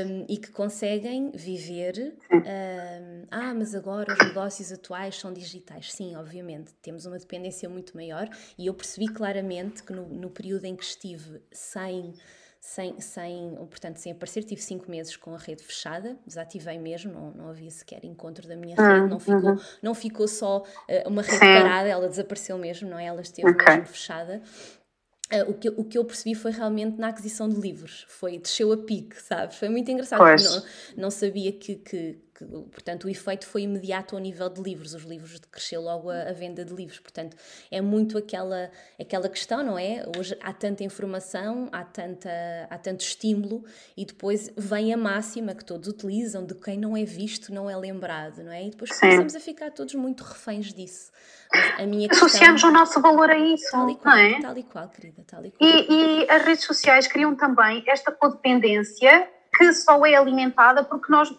Um, e que conseguem viver. Um, ah, mas agora os negócios atuais são digitais. Sim, obviamente, temos uma dependência muito maior e eu percebi claramente que no, no período em que estive sem sem, sem, portanto, sem aparecer, tive cinco meses com a rede fechada, desativei mesmo, não, não havia sequer encontro da minha rede, não ficou, uhum. não ficou só uh, uma rede Sim. parada, ela desapareceu mesmo, não é? Ela esteve okay. mesmo fechada. Uh, o, que, o que eu percebi foi realmente na aquisição de livros, foi desceu a pique, sabes? Foi muito engraçado, não, não sabia que, que, portanto, o efeito foi imediato ao nível de livros, os livros cresceu logo a, a, venda de livros, portanto, é muito aquela, aquela questão, não é? Hoje há tanta informação, há, tanta, há tanto estímulo e depois vem a máxima que todos utilizam de quem não é visto não é lembrado, não é? E depois começamos a ficar todos muito reféns disso. a minha Associamos questão, o nosso valor a isso, tal e qual, não é? Tal e qual, querida, tal e qual. E, e as redes sociais criam também esta codependência que só é alimentada porque nós,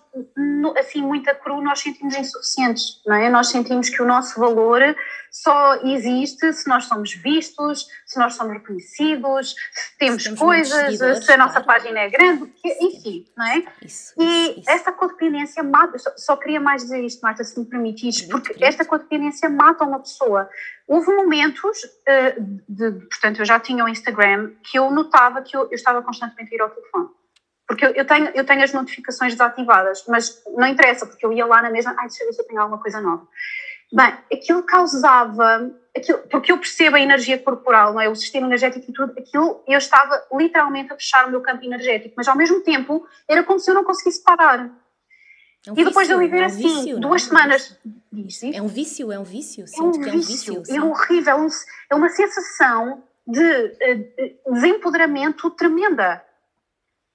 assim, muito a cru, nós sentimos insuficientes, não é? Nós sentimos que o nosso valor só existe se nós somos vistos, se nós somos reconhecidos, se temos se coisas, se a nossa claro. página é grande, enfim, não é? Isso, e isso. essa codependência mata, só, só queria mais dizer isto, Marta, se me permitires, porque esta codependência mata uma pessoa. Houve momentos, uh, de, portanto, eu já tinha o Instagram, que eu notava que eu, eu estava constantemente a ir ao telefone porque eu tenho, eu tenho as notificações desativadas, mas não interessa, porque eu ia lá na mesma, ai, deixa eu ver se eu tenho alguma coisa nova. Bem, aquilo causava, aquilo, porque eu percebo a energia corporal, não é? o sistema energético e tudo, aquilo, eu estava literalmente a fechar o meu campo energético, mas ao mesmo tempo era como se eu não conseguisse parar. É um e depois vício, de eu viver é um assim, vício, duas é? semanas. É um vício, é um vício. É um vício, é, um vício, é horrível, é uma sensação de, eh, de desempoderamento tremenda.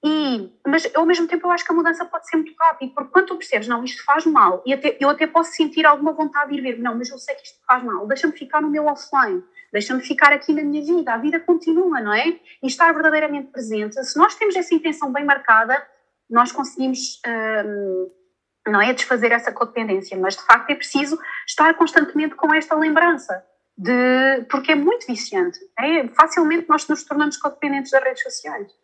E, mas ao mesmo tempo eu acho que a mudança pode ser muito rápida, porque quando tu percebes, não, isto faz mal, e até, eu até posso sentir alguma vontade de ir ver, não, mas eu sei que isto faz mal, deixa-me ficar no meu offline, deixa-me ficar aqui na minha vida, a vida continua, não é? E estar verdadeiramente presente. Se nós temos essa intenção bem marcada, nós conseguimos, hum, não é, desfazer essa codependência, mas de facto é preciso estar constantemente com esta lembrança. De, porque é muito viciante. É? Facilmente nós nos tornamos codependentes das redes sociais.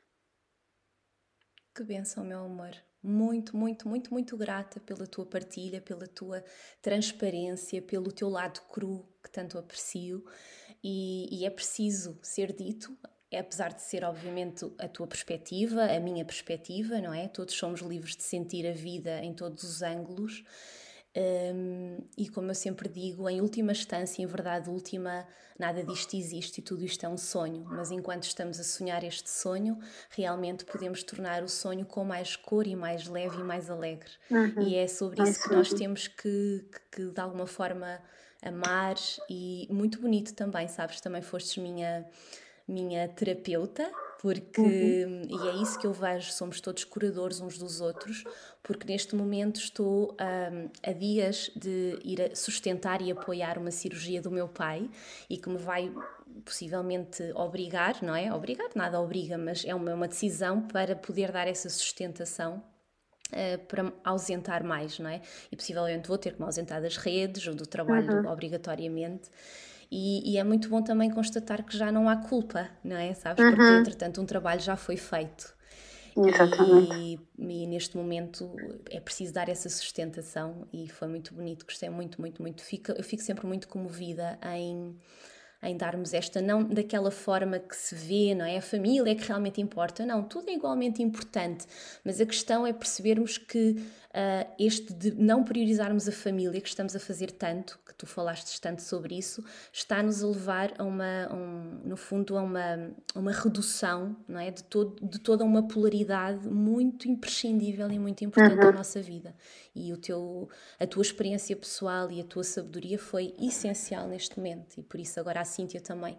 Que benção, meu amor. Muito, muito, muito, muito grata pela tua partilha, pela tua transparência, pelo teu lado cru que tanto aprecio. E, e é preciso ser dito, apesar de ser, obviamente, a tua perspectiva, a minha perspectiva, não é? Todos somos livres de sentir a vida em todos os ângulos. Um, e como eu sempre digo, em última instância, em verdade última, nada disto existe e tudo isto é um sonho. Mas enquanto estamos a sonhar este sonho, realmente podemos tornar o sonho com mais cor e mais leve e mais alegre. Uhum. E é sobre isso que nós temos que, que, que, de alguma forma, amar. E muito bonito também, sabes? Também fostes minha, minha terapeuta porque uhum. e é isso que eu vejo, somos todos curadores uns dos outros, porque neste momento estou um, a dias de ir sustentar e apoiar uma cirurgia do meu pai e que me vai possivelmente obrigar, não é? Obrigar, nada obriga, mas é uma, uma decisão para poder dar essa sustentação Uh, para ausentar mais, não é? E possivelmente vou ter que me ausentar das redes ou do trabalho uhum. obrigatoriamente. E, e, é muito bom também constatar que já não há culpa, não é? Sabes? Porque, uhum. entretanto, um trabalho já foi feito. Exatamente. E, e, neste momento é preciso dar essa sustentação e foi muito bonito, gostei muito, muito, muito. Fico, eu fico sempre muito comovida em em darmos esta, não daquela forma que se vê, não é? A família é que realmente importa, não, tudo é igualmente importante, mas a questão é percebermos que uh, este de não priorizarmos a família, que estamos a fazer tanto, que tu falaste tanto sobre isso, está-nos a levar a uma, um, no fundo, a uma, uma redução não é? de, todo, de toda uma polaridade muito imprescindível e muito importante uhum. na nossa vida. E o teu, a tua experiência pessoal e a tua sabedoria foi essencial neste momento, e por isso agora a Cíntia também,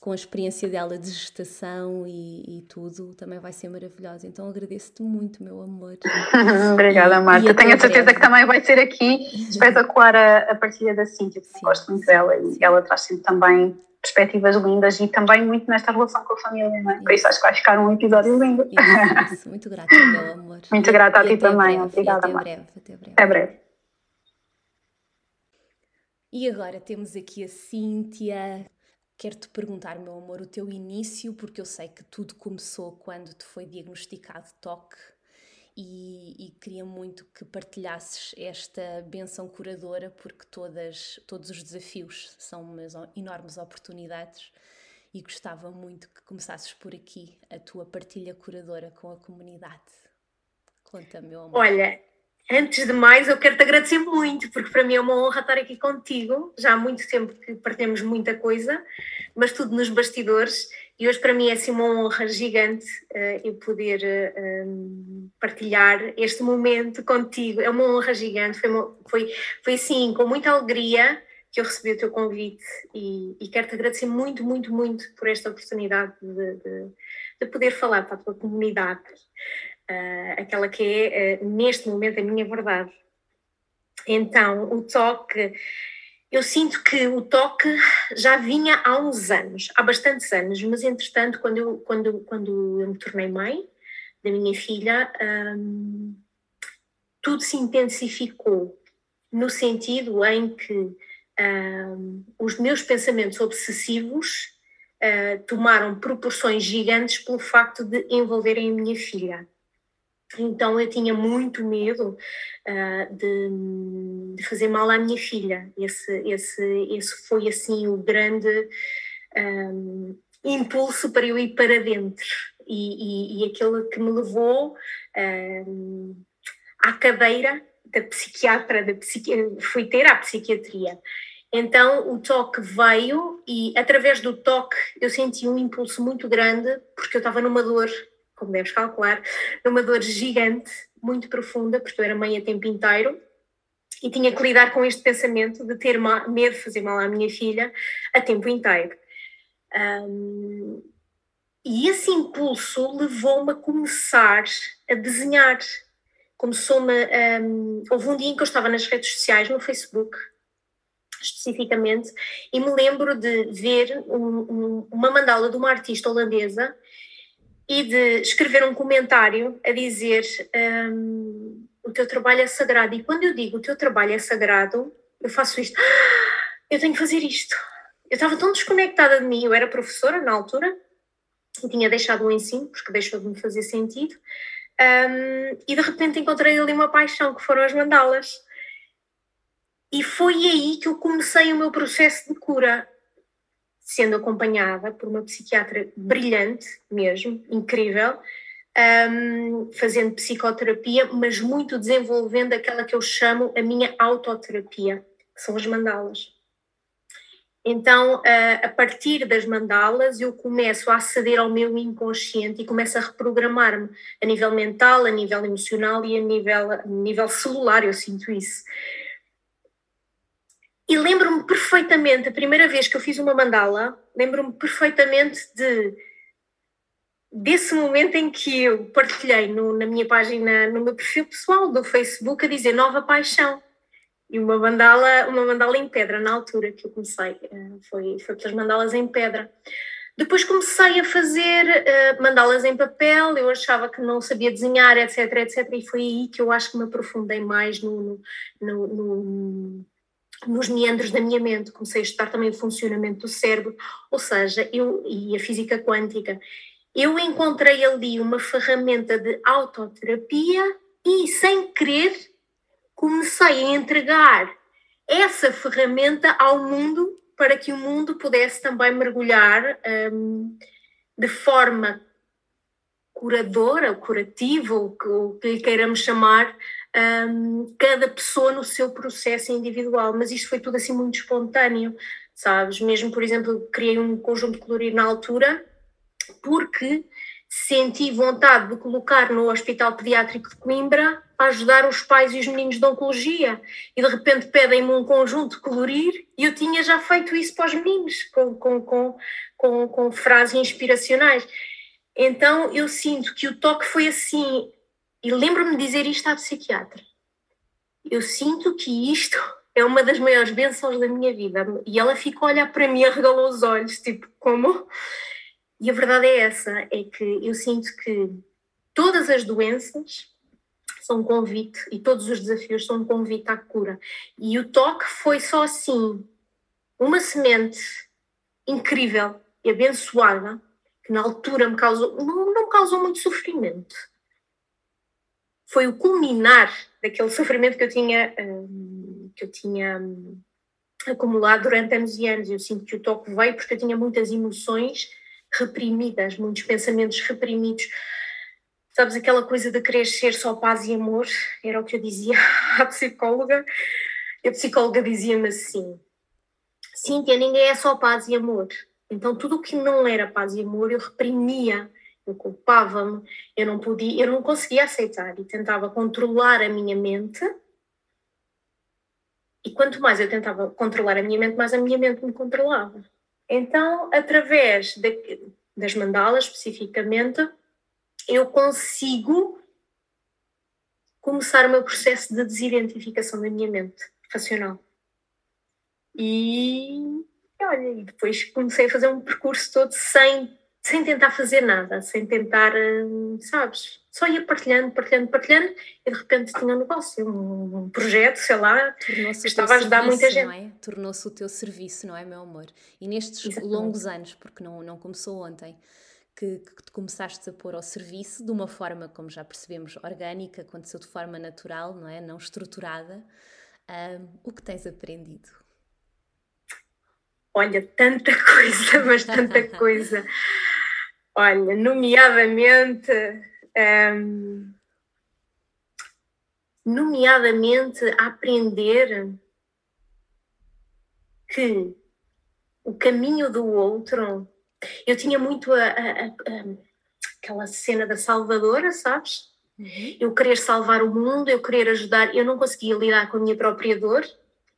com a experiência dela de gestação e, e tudo, também vai ser maravilhosa. Então agradeço-te muito, meu amor. Obrigada, Marta. Tenho a certeza breve. que também vai ser aqui espetacular a, a partilha da Cíntia, Sim. gosto muito dela e ela traz sempre também perspectivas lindas e também muito nesta relação com a família, não é? Por isso acho que vai ficar um episódio lindo. Isso, isso. Muito grata, meu amor. Muito grata a ti também. Breve, Obrigada, até breve, até breve. Até breve. E agora temos aqui a Cíntia. Quero-te perguntar, meu amor, o teu início, porque eu sei que tudo começou quando te foi diagnosticado toque e, e, queria muito que partilhasses esta benção curadora, porque todas, todos os desafios são umas enormes oportunidades e gostava muito que começasses por aqui a tua partilha curadora com a comunidade. Conta, meu amor. Olha, antes de mais, eu quero te agradecer muito, porque para mim é uma honra estar aqui contigo. Já há muito tempo que partilhamos muita coisa, mas tudo nos bastidores. E hoje para mim é assim uma honra gigante uh, eu poder uh, um, partilhar este momento contigo. É uma honra gigante, foi, foi, foi assim, com muita alegria que eu recebi o teu convite e, e quero-te agradecer muito, muito, muito por esta oportunidade de, de, de poder falar para a tua comunidade, uh, aquela que é neste momento a minha verdade. Então, o toque eu sinto que o toque já vinha há uns anos, há bastantes anos, mas entretanto, quando eu, quando, quando eu me tornei mãe da minha filha, hum, tudo se intensificou no sentido em que hum, os meus pensamentos obsessivos uh, tomaram proporções gigantes pelo facto de envolverem a minha filha. Então eu tinha muito medo uh, de, de, fazer mal à minha filha. Esse, esse, esse foi assim o grande um, ah, impulso para eu ir para dentro e, e, e aquele que me levou um, à cadeira da psiquiatra, da psiqui... fui ter à psiquiatria. Então o toque veio e através do toque eu senti um impulso muito grande porque eu estava numa dor como deves calcular, numa dor gigante, muito profunda, porque eu era mãe a tempo inteiro e tinha que lidar com este pensamento de ter medo de fazer mal à minha filha a tempo inteiro. Um, e esse impulso levou-me a começar a desenhar. Começou-me. Um, houve um dia em que eu estava nas redes sociais, no Facebook, especificamente, e me lembro de ver um, um, uma mandala de uma artista holandesa e de escrever um comentário a dizer um, o teu trabalho é sagrado. E quando eu digo o teu trabalho é sagrado, eu faço isto. Ah, eu tenho que fazer isto. Eu estava tão desconectada de mim, eu era professora na altura, e tinha deixado o ensino, porque deixou de me fazer sentido, um, e de repente encontrei ali uma paixão, que foram as mandalas. E foi aí que eu comecei o meu processo de cura sendo acompanhada por uma psiquiatra brilhante mesmo, incrível, um, fazendo psicoterapia, mas muito desenvolvendo aquela que eu chamo a minha autoterapia, que são as mandalas. Então, a partir das mandalas, eu começo a aceder ao meu inconsciente e começo a reprogramar-me a nível mental, a nível emocional e a nível, a nível celular, eu sinto isso. E lembro-me perfeitamente, a primeira vez que eu fiz uma mandala, lembro-me perfeitamente de desse momento em que eu partilhei no, na minha página, no meu perfil pessoal do Facebook, a dizer Nova Paixão. E uma mandala, uma mandala em pedra, na altura que eu comecei, eh, foi, foi pelas mandalas em pedra. Depois comecei a fazer uh, mandalas em papel, eu achava que não sabia desenhar, etc, etc, e foi aí que eu acho que me aprofundei mais no, no, no nos meandros da minha mente, comecei a estudar também o funcionamento do cérebro, ou seja, eu e a física quântica. Eu encontrei ali uma ferramenta de autoterapia e, sem querer, comecei a entregar essa ferramenta ao mundo para que o mundo pudesse também mergulhar um, de forma curadora, curativa, o que, o que lhe queiramos chamar, um, cada pessoa no seu processo individual, mas isto foi tudo assim muito espontâneo, sabes? Mesmo, por exemplo, criei um conjunto colorido na altura porque senti vontade de colocar no Hospital Pediátrico de Coimbra para ajudar os pais e os meninos de oncologia e de repente pedem-me um conjunto de colorir e eu tinha já feito isso para os meninos com, com, com, com, com frases inspiracionais. Então eu sinto que o toque foi assim, e lembro-me de dizer isto à psiquiatra. Eu sinto que isto é uma das maiores bênçãos da minha vida. E ela ficou a olhar para mim arregalou os olhos, tipo, como? E a verdade é essa, é que eu sinto que todas as doenças são um convite e todos os desafios são um convite à cura. E o toque foi só assim, uma semente incrível e abençoada que na altura me causou, não, não me causou muito sofrimento. Foi o culminar daquele sofrimento que eu tinha, hum, que eu tinha hum, acumulado durante anos e anos. Eu sinto que o toque veio porque eu tinha muitas emoções reprimidas, muitos pensamentos reprimidos. Sabes, aquela coisa de querer ser só paz e amor, era o que eu dizia à psicóloga. E a psicóloga dizia-me assim: Cíntia, ninguém é só paz e amor. Então, tudo o que não era paz e amor, eu reprimia, culpava-me, eu não podia, eu não conseguia aceitar e tentava controlar a minha mente. E quanto mais eu tentava controlar a minha mente, mais a minha mente me controlava. Então, através de, das mandalas especificamente, eu consigo começar o meu processo de desidentificação da minha mente racional. E olha, depois comecei a fazer um percurso todo sem, sem tentar fazer nada, sem tentar, hum, sabes? Só ia partilhando, partilhando, partilhando e de repente tinha um negócio, um, projeto, sei lá, que estava a ajudar serviço, muita gente. É? Tornou-se o teu serviço, não é, meu amor? E nestes Exatamente. longos anos, porque não, não começou ontem, que, que te começaste a pôr ao serviço de uma forma, como já percebemos, orgânica, aconteceu de forma natural, não é? Não estruturada. Um, o que tens aprendido? Olha, tanta coisa, mas tanta coisa. Olha, nomeadamente, um, nomeadamente aprender que o caminho do outro. Eu tinha muito a, a, a, aquela cena da salvadora, sabes? Uhum. Eu querer salvar o mundo, eu querer ajudar, eu não conseguia lidar com a minha própria dor,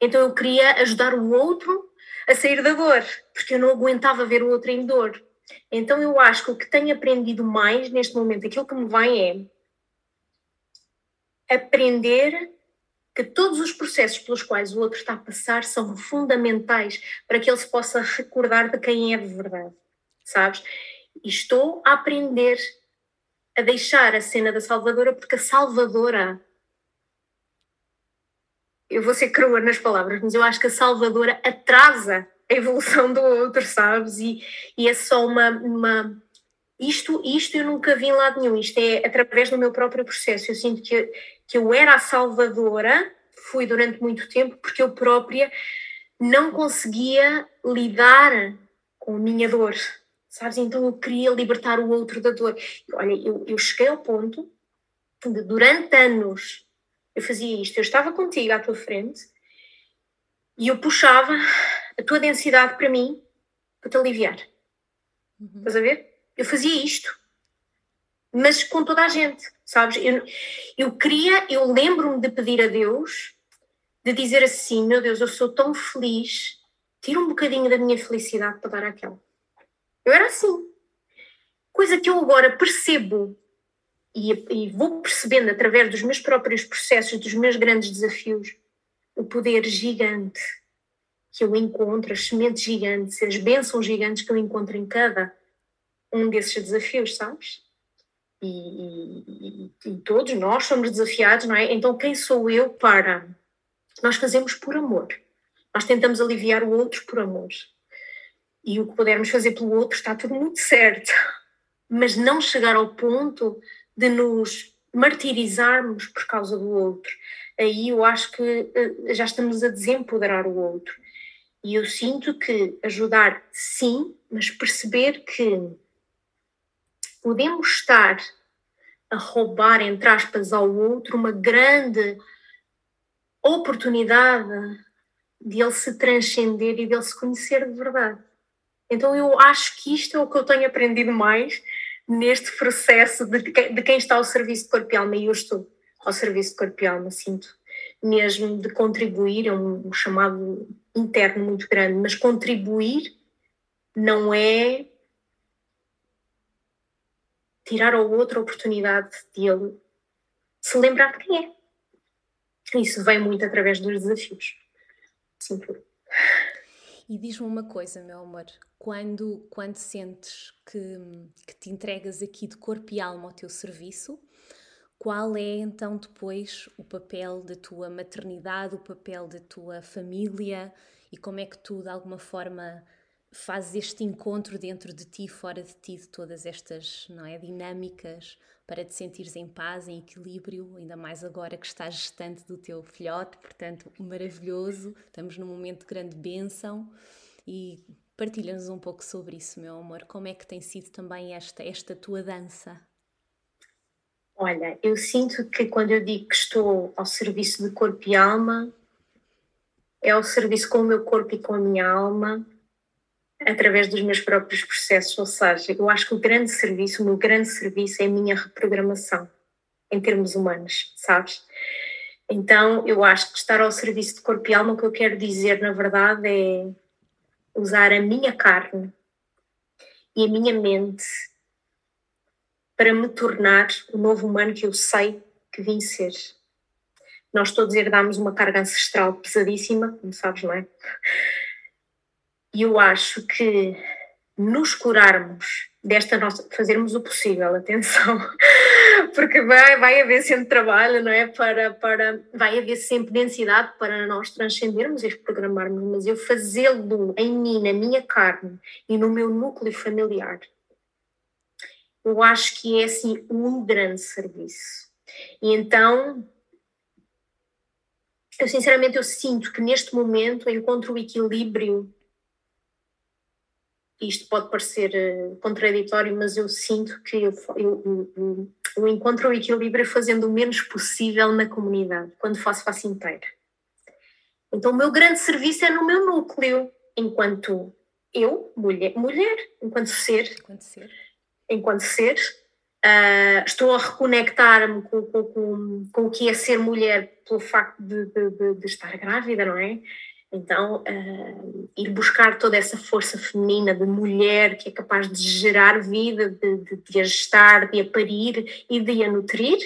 então eu queria ajudar o outro a sair da dor, porque eu não aguentava ver o outro em dor. Então eu acho que o que tenho aprendido mais neste momento, aquilo que me vem é aprender que todos os processos pelos quais o outro está a passar são fundamentais para que ele se possa recordar de quem é de verdade, sabes? E estou a aprender a deixar a cena da Salvadora, porque a Salvadora eu vou ser crua nas palavras, mas eu acho que a Salvadora atrasa a evolução do outro, sabes? E, e é só uma, uma. Isto, isto eu nunca vi em lado nenhum, isto é através do meu próprio processo. Eu sinto que, que eu era a Salvadora, fui durante muito tempo, porque eu própria não conseguia lidar com a minha dor, sabes? Então eu queria libertar o outro da dor. Olha, eu, eu cheguei ao ponto de, durante anos, eu fazia isto, eu estava contigo à tua frente e eu puxava a tua densidade para mim para te aliviar. Uhum. Estás a ver? Eu fazia isto, mas com toda a gente, sabes? Eu, eu queria, eu lembro-me de pedir a Deus, de dizer assim: meu Deus, eu sou tão feliz, tira um bocadinho da minha felicidade para dar àquela. Eu era assim. Coisa que eu agora percebo e, e vou percebendo através dos meus próprios processos, dos meus grandes desafios, o poder gigante que eu encontro, as sementes gigantes, as bênçãos gigantes que eu encontro em cada um desses desafios, sabes? E, e, e, todos nós somos desafiados, não é? Então, quem sou eu para? Nós fazemos por amor. Nós tentamos aliviar o outro por amor. E o que pudermos fazer pelo outro está tudo muito certo. Mas não chegar ao ponto de nos martirizarmos por causa do outro. Aí eu acho que eh, já estamos a desempoderar o outro. E eu sinto que ajudar, sim, mas perceber que podemos estar a roubar, entre aspas, ao outro uma grande oportunidade de ele se transcender e de ele se conhecer de verdade. Então eu acho que isto é o que eu tenho aprendido mais neste processo de, de quem está ao serviço de corpo e alma, e eu estou ao serviço de corpo e alma, sinto mesmo de contribuir, é um, chamado interno muito grande, mas contribuir não é tirar ao outro a oportunidade de ele se lembrar de quem é. Isso vem muito através dos desafios. Sim, por. E diz-me uma coisa, meu amor, quando, quando sentes que, que te entregas aqui de corpo e alma ao teu serviço, qual é então depois o papel da tua maternidade, o papel da tua família e como é que tu de alguma forma fazes este encontro dentro de ti, fora de ti, de todas estas não é, dinâmicas para te sentires em paz, em equilíbrio, ainda mais agora que estás gestante do teu filhote, portanto, maravilhoso, estamos num momento de grande bênção e partilha-nos um pouco sobre isso, meu amor, como é que tem sido também esta, esta tua dança? Olha, eu sinto que quando eu digo que estou ao serviço de corpo e alma, é ao serviço com o meu corpo e com a minha alma, através dos meus próprios processos. Ou seja, eu acho que o grande serviço, o meu grande serviço é a minha reprogramação, em termos humanos, sabes? Então, eu acho que estar ao serviço de corpo e alma, o que eu quero dizer, na verdade, é usar a minha carne e a minha mente para me tornar o novo humano que eu sei que vim ser. Nós todos herdamos uma carga ancestral pesadíssima, como sabes, não é? E eu acho que nos curarmos desta nossa, fazermos o possível, atenção, porque vai, vai haver sempre trabalho, não é? Para, para, vai haver sempre densidade para nós transcendermos e programarmos, mas eu fazê-lo em mim, na minha carne e no meu núcleo familiar, eu acho que é assim um grande serviço. E então, eu sinceramente eu sinto que neste momento eu encontro o equilíbrio isto pode parecer uh, contraditório, mas eu sinto que eu, eu, eu, eu, encontro o equilíbrio fazendo o menos possível na comunidade, quando faço, faço inteira. Então, o meu grande serviço é no meu núcleo, enquanto eu, mulher, mulher enquanto ser, enquanto ser, enquanto ser uh, estou a reconectar-me com, com, com, com, o que é ser mulher pelo facto de, de, de, de estar grávida, não é? Então, uh, ir buscar toda essa força feminina de mulher que é capaz de gerar vida, de, de, de a gestar, de a parir e de a nutrir,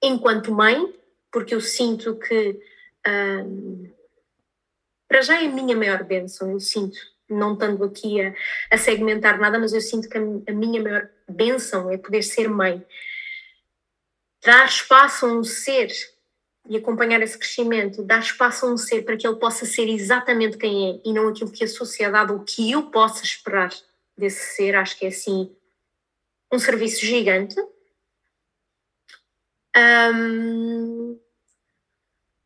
enquanto mãe, porque eu sinto que, uh, para já é a minha maior bênção, eu sinto, não estando aqui a, a segmentar nada, mas eu sinto que a, a minha maior bênção é poder ser mãe. Dar espaço a um ser e acompanhar esse crescimento, dar espaço a um ser para que ele possa ser exatamente quem é e não aquilo que a sociedade ou que eu possa esperar desse ser, acho que é assim um serviço gigante. Um,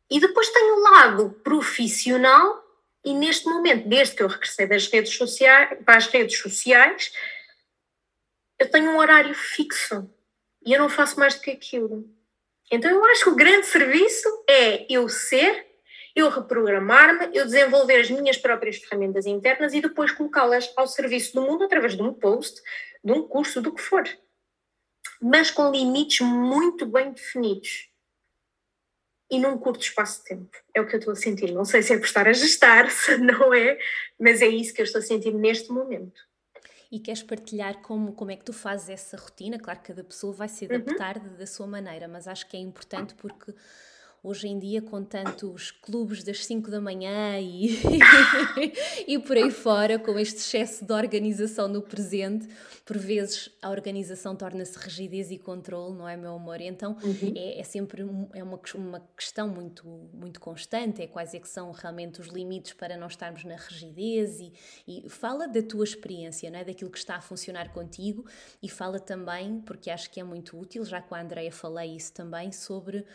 e depois tem o lado profissional, e neste momento, desde que eu regressei das redes sociais, para as redes sociais, eu tenho um horário fixo e eu não faço mais do que aquilo. Então eu acho que o grande serviço é eu ser, eu reprogramar-me, eu desenvolver as minhas próprias ferramentas internas e depois colocá-las ao serviço do mundo através de um post, de um curso, do que for. Mas com limites muito bem definidos. E num curto espaço de tempo. É o que eu estou a sentir. Não sei se é por estar a gestar, se não é, mas é isso que eu estou a sentir neste momento e queres partilhar como, como é que tu fazes essa rotina. Claro que cada pessoa vai se adaptar uhum. da sua maneira, mas acho que é importante porque hoje em dia com tantos clubes das 5 da manhã e, e por aí fora, com este excesso de organização no presente, por vezes a organização torna-se rigidez e controle, não é, meu amor? Então uhum. é, é, sempre é uma, uma questão muito, muito constante, é quais é que são realmente os limites para não estarmos na rigidez e, e fala da tua experiência, não é? daquilo que está a funcionar contigo e fala também, porque acho que é muito útil, já com a Andrea falei isso também, sobre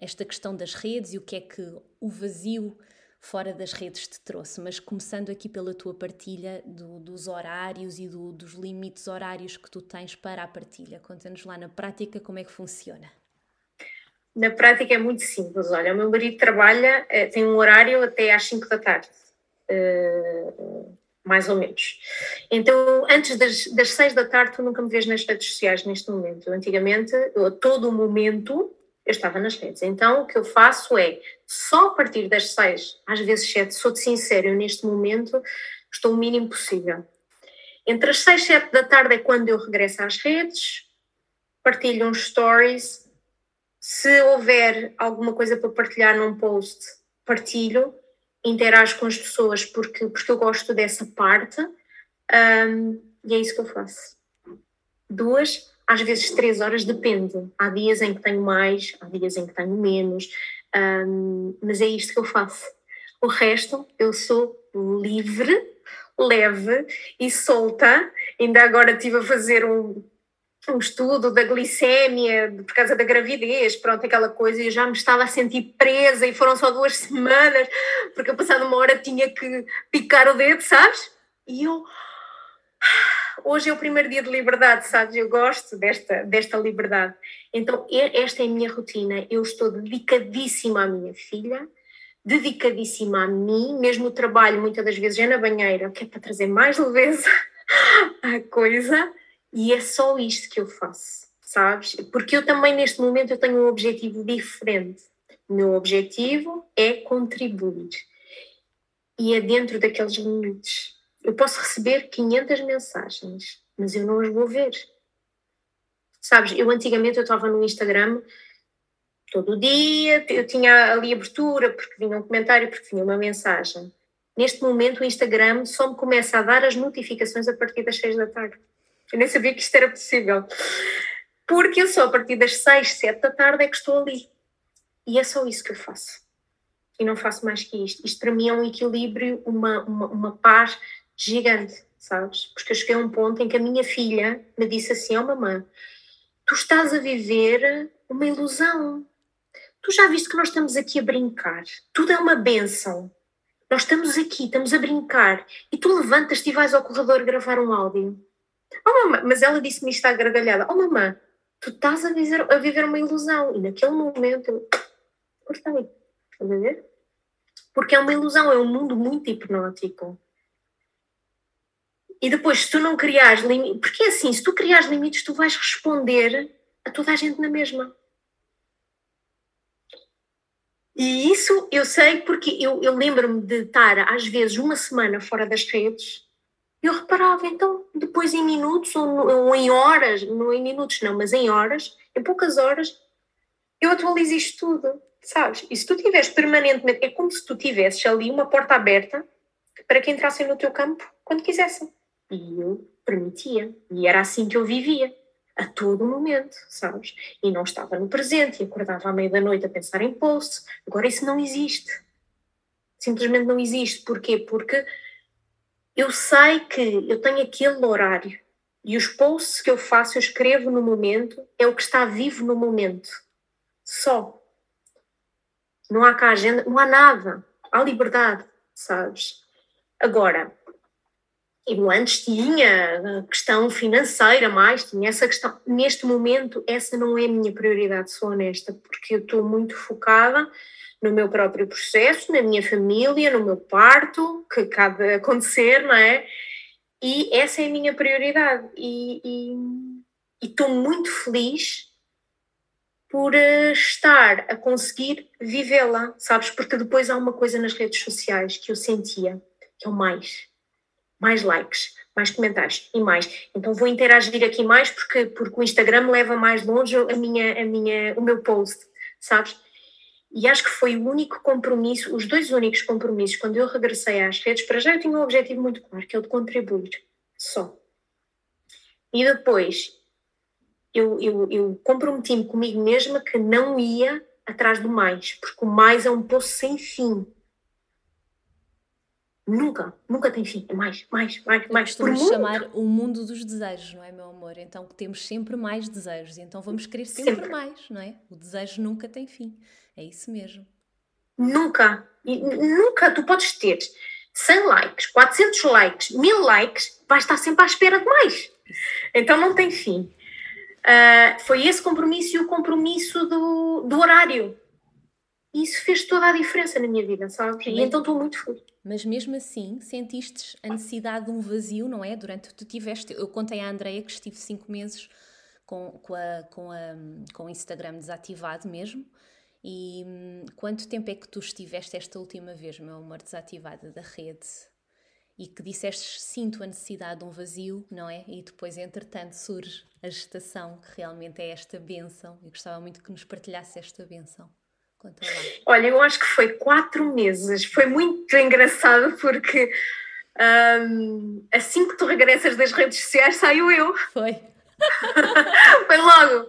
esta questão das redes e o que é que o vazio fora das redes te trouxe, mas começando aqui pela tua partilha do, dos horários e do, dos limites horários que tu tens para a partilha. Conta-nos lá na prática como é que funciona. Na prática é muito simples. Olha, o meu marido trabalha, eh, tem um horário até às 5 da tarde. Uh, mais ou menos. Então, antes das, das seis da tarde, tu nunca me vês nas redes sociais neste momento. Antigamente, eu, a todo o momento, eu estava nas redes. Então, o que eu faço é, só a partir das seis, às vezes sete, sou-te sincero, eu neste momento estou o mínimo possível. Entre as seis e sete da tarde é quando eu regresso às redes, partilho uns stories, se houver alguma coisa para partilhar num post, partilho, interajo com as pessoas porque, porque eu gosto dessa parte um, e é isso que eu faço. Duas, às vezes três horas, depende. Há dias em que tenho mais, há dias em que tenho menos, um, mas é isto que eu faço. O resto, eu sou livre, leve e solta. Ainda agora estive a fazer um, um estudo da glicémia por causa da gravidez, pronto, aquela coisa, e eu já me estava a sentir presa e foram só duas semanas, porque eu passado uma hora tinha que picar o dedo, sabes? E eu. Hoje é o primeiro dia de liberdade, sabes? Eu gosto desta, desta liberdade. Então, esta é a minha rotina. Eu estou dedicadíssima à minha filha, dedicadíssima a mim, mesmo o trabalho, muitas das vezes é na banheira, que é para trazer mais leveza à coisa e é só isto que eu faço, sabes? Porque eu também neste momento eu tenho um objetivo diferente. O meu objetivo é contribuir. E é dentro daqueles limites. Eu posso receber 500 mensagens, mas eu não as vou ver. Sabes, eu antigamente eu estava no Instagram todo dia, eu tinha ali abertura porque vinha um comentário, porque vinha uma mensagem. Neste momento o Instagram só me começa a dar as notificações a partir das 6 da tarde. Eu nem sabia que isto era possível. Porque eu só a partir das 6, 7 da tarde é que estou ali. E é só isso que eu faço. E não faço mais que isto. Isto para mim é um equilíbrio, uma, uma, uma paz gigante, sabes? Porque eu cheguei a um ponto em que a minha filha me disse assim: Ó oh, mamãe, tu estás a viver uma ilusão. Tu já viste que nós estamos aqui a brincar. Tudo é uma benção. Nós estamos aqui, estamos a brincar. E tu levantas-te e vais ao corredor gravar um áudio. Oh, mamãe, mas ela disse-me isto à gargalhada. Oh, mamãe, tu estás a viver, a viver uma ilusão. E naquele momento eu cortei. Estás a ver? Porque é uma ilusão, é um mundo muito hipnótico. E depois, se tu não criares limites, porque é assim, se tu criares limites, tu vais responder a toda a gente na mesma. E isso eu sei porque eu, eu lembro-me de estar, às vezes, uma semana fora das redes eu reparava, então, depois em minutos ou, ou, em horas, não em minutos não, mas em horas, em poucas horas, eu atualizo isto tudo, sabes? E se tu tivesse permanentemente, é como se tu tivesses ali uma porta aberta para que entrassem no teu campo quando quisessem. E eu permitia. E era assim que eu vivia, a todo momento, sabes? E não estava no presente, e acordava à meia da noite a pensar em posts. Agora isso não existe. Simplesmente não existe. Porquê? Porque eu sei que eu tenho aquele horário e os posts que eu faço, eu escrevo no momento, é o que está vivo no momento. Só. Não há cá agenda, não há nada. Há liberdade, sabes? Agora, eu antes tinha a questão financeira mais, tinha essa questão. Neste momento, essa não é a minha prioridade, sou honesta, porque eu estou muito focada no meu próprio processo, na minha família, no meu parto, que acaba de acontecer, não é? E essa é a minha prioridade. E estou muito feliz por uh, estar a conseguir vivê-la, sabes? Porque depois há uma coisa nas redes sociais que eu sentia, que é o mais. Mais likes, mais comentários e mais. Então vou interagir aqui mais porque, porque o Instagram leva mais longe a minha, a minha, o meu post, sabes? E acho que foi o único compromisso, os dois únicos compromissos, quando eu regressei às redes, para já eu tinha um objetivo muito claro, que é o de contribuir, só. E depois, eu, eu, eu comprometi-me comigo mesma que não ia atrás do mais, porque o mais é um poço sem fim. Nunca, nunca tem fim. Mais, mais, mais, mais. Por chamar o mundo dos desejos, não é, meu amor? Então temos sempre mais desejos, então vamos querer sempre, sempre, mais, não é? O desejo nunca tem fim. É isso mesmo. Nunca. Nunca tu podes ter 100 likes, 400 likes, 1000 likes, vais estar sempre à espera de mais. Então não tem fim. Uh, foi esse compromisso e o compromisso do, do horário. Isso fez toda a diferença na minha vida, sabes? E então estou muito feliz. Mas mesmo assim, sentiste a necessidade de um vazio, não é? Durante tu tiveste, eu contei à Andreia que estive cinco meses com, com, a, com, a, com o Instagram desativado mesmo. E hum, quanto tempo é que tu estiveste esta última vez, meu amor, desativada da rede? E que disseste sinto a necessidade de um vazio, não é? E depois, entretanto, surge a gestação, que realmente é esta benção. Eu gostava muito que nos partilhasse esta benção. Conta lá. Olha, eu acho que foi quatro meses. Foi muito engraçado porque um, assim que tu regressas das redes sociais, saio eu. Foi. foi logo.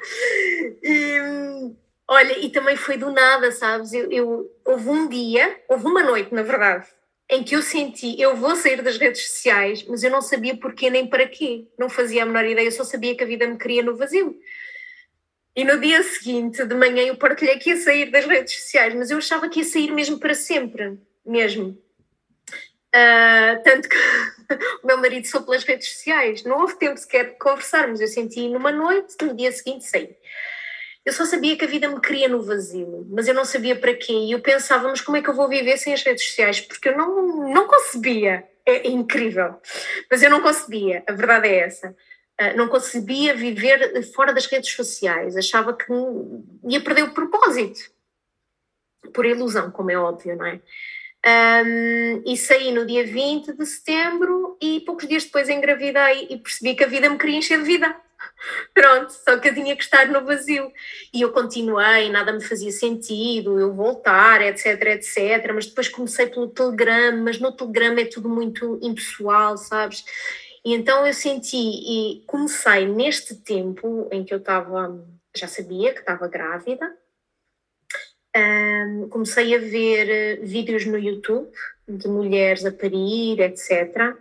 E, olha, e também foi do nada, sabes? Eu, eu, houve um dia, houve uma noite, na verdade, em que eu senti, eu vou sair das redes sociais, mas eu não sabia porquê nem para quê. Não fazia a menor ideia, eu só sabia que a vida me queria no vazio. E no dia seguinte, de manhã, eu partilhei que ia sair das redes sociais, mas eu achava que ia sair mesmo para sempre, mesmo. Uh, tanto que o meu marido sou pelas redes sociais, não houve tempo sequer de conversarmos. Eu senti numa noite, no dia seguinte saí. Eu só sabia que a vida me queria no vazio, mas eu não sabia para quê. E eu pensava, mas como é que eu vou viver sem as redes sociais? Porque eu não, não concebia. É, incrível. Mas eu não concebia, a verdade é essa. Uh, não concebia viver fora das redes sociais. Achava que ia perder o propósito. Por ilusão, como é óbvio, não é? Um, e saí no dia 20 de setembro e poucos dias depois engravidei e percebi que a vida me queria encher de vida. Pronto, só que eu tinha que estar no vazio. E eu continuei, nada me fazia sentido, eu voltar, etc, etc. Mas depois comecei pelo Telegram, mas no Telegram é tudo muito impessoal, sabes? E então eu senti e comecei neste tempo em que eu estava, já sabia que estava grávida, um, comecei a ver eh, vídeos no YouTube de mulheres a parir, etc.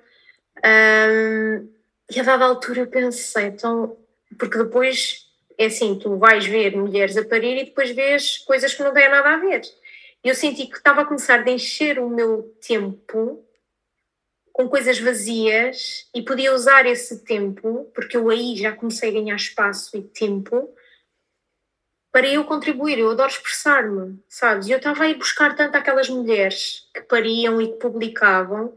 Um, e a dada altura eu pensei, então, porque depois é assim, tu vais ver mulheres a parir e depois vês coisas que não têm nada a ver. Eu senti que estava a começar a encher o meu tempo com coisas vazias e podia usar esse tempo, porque eu aí já comecei a ganhar espaço e tempo para eu contribuir. Eu adoro expressar-me, sabes? E eu estava a ir buscar tanto aquelas mulheres que pariam e que publicavam,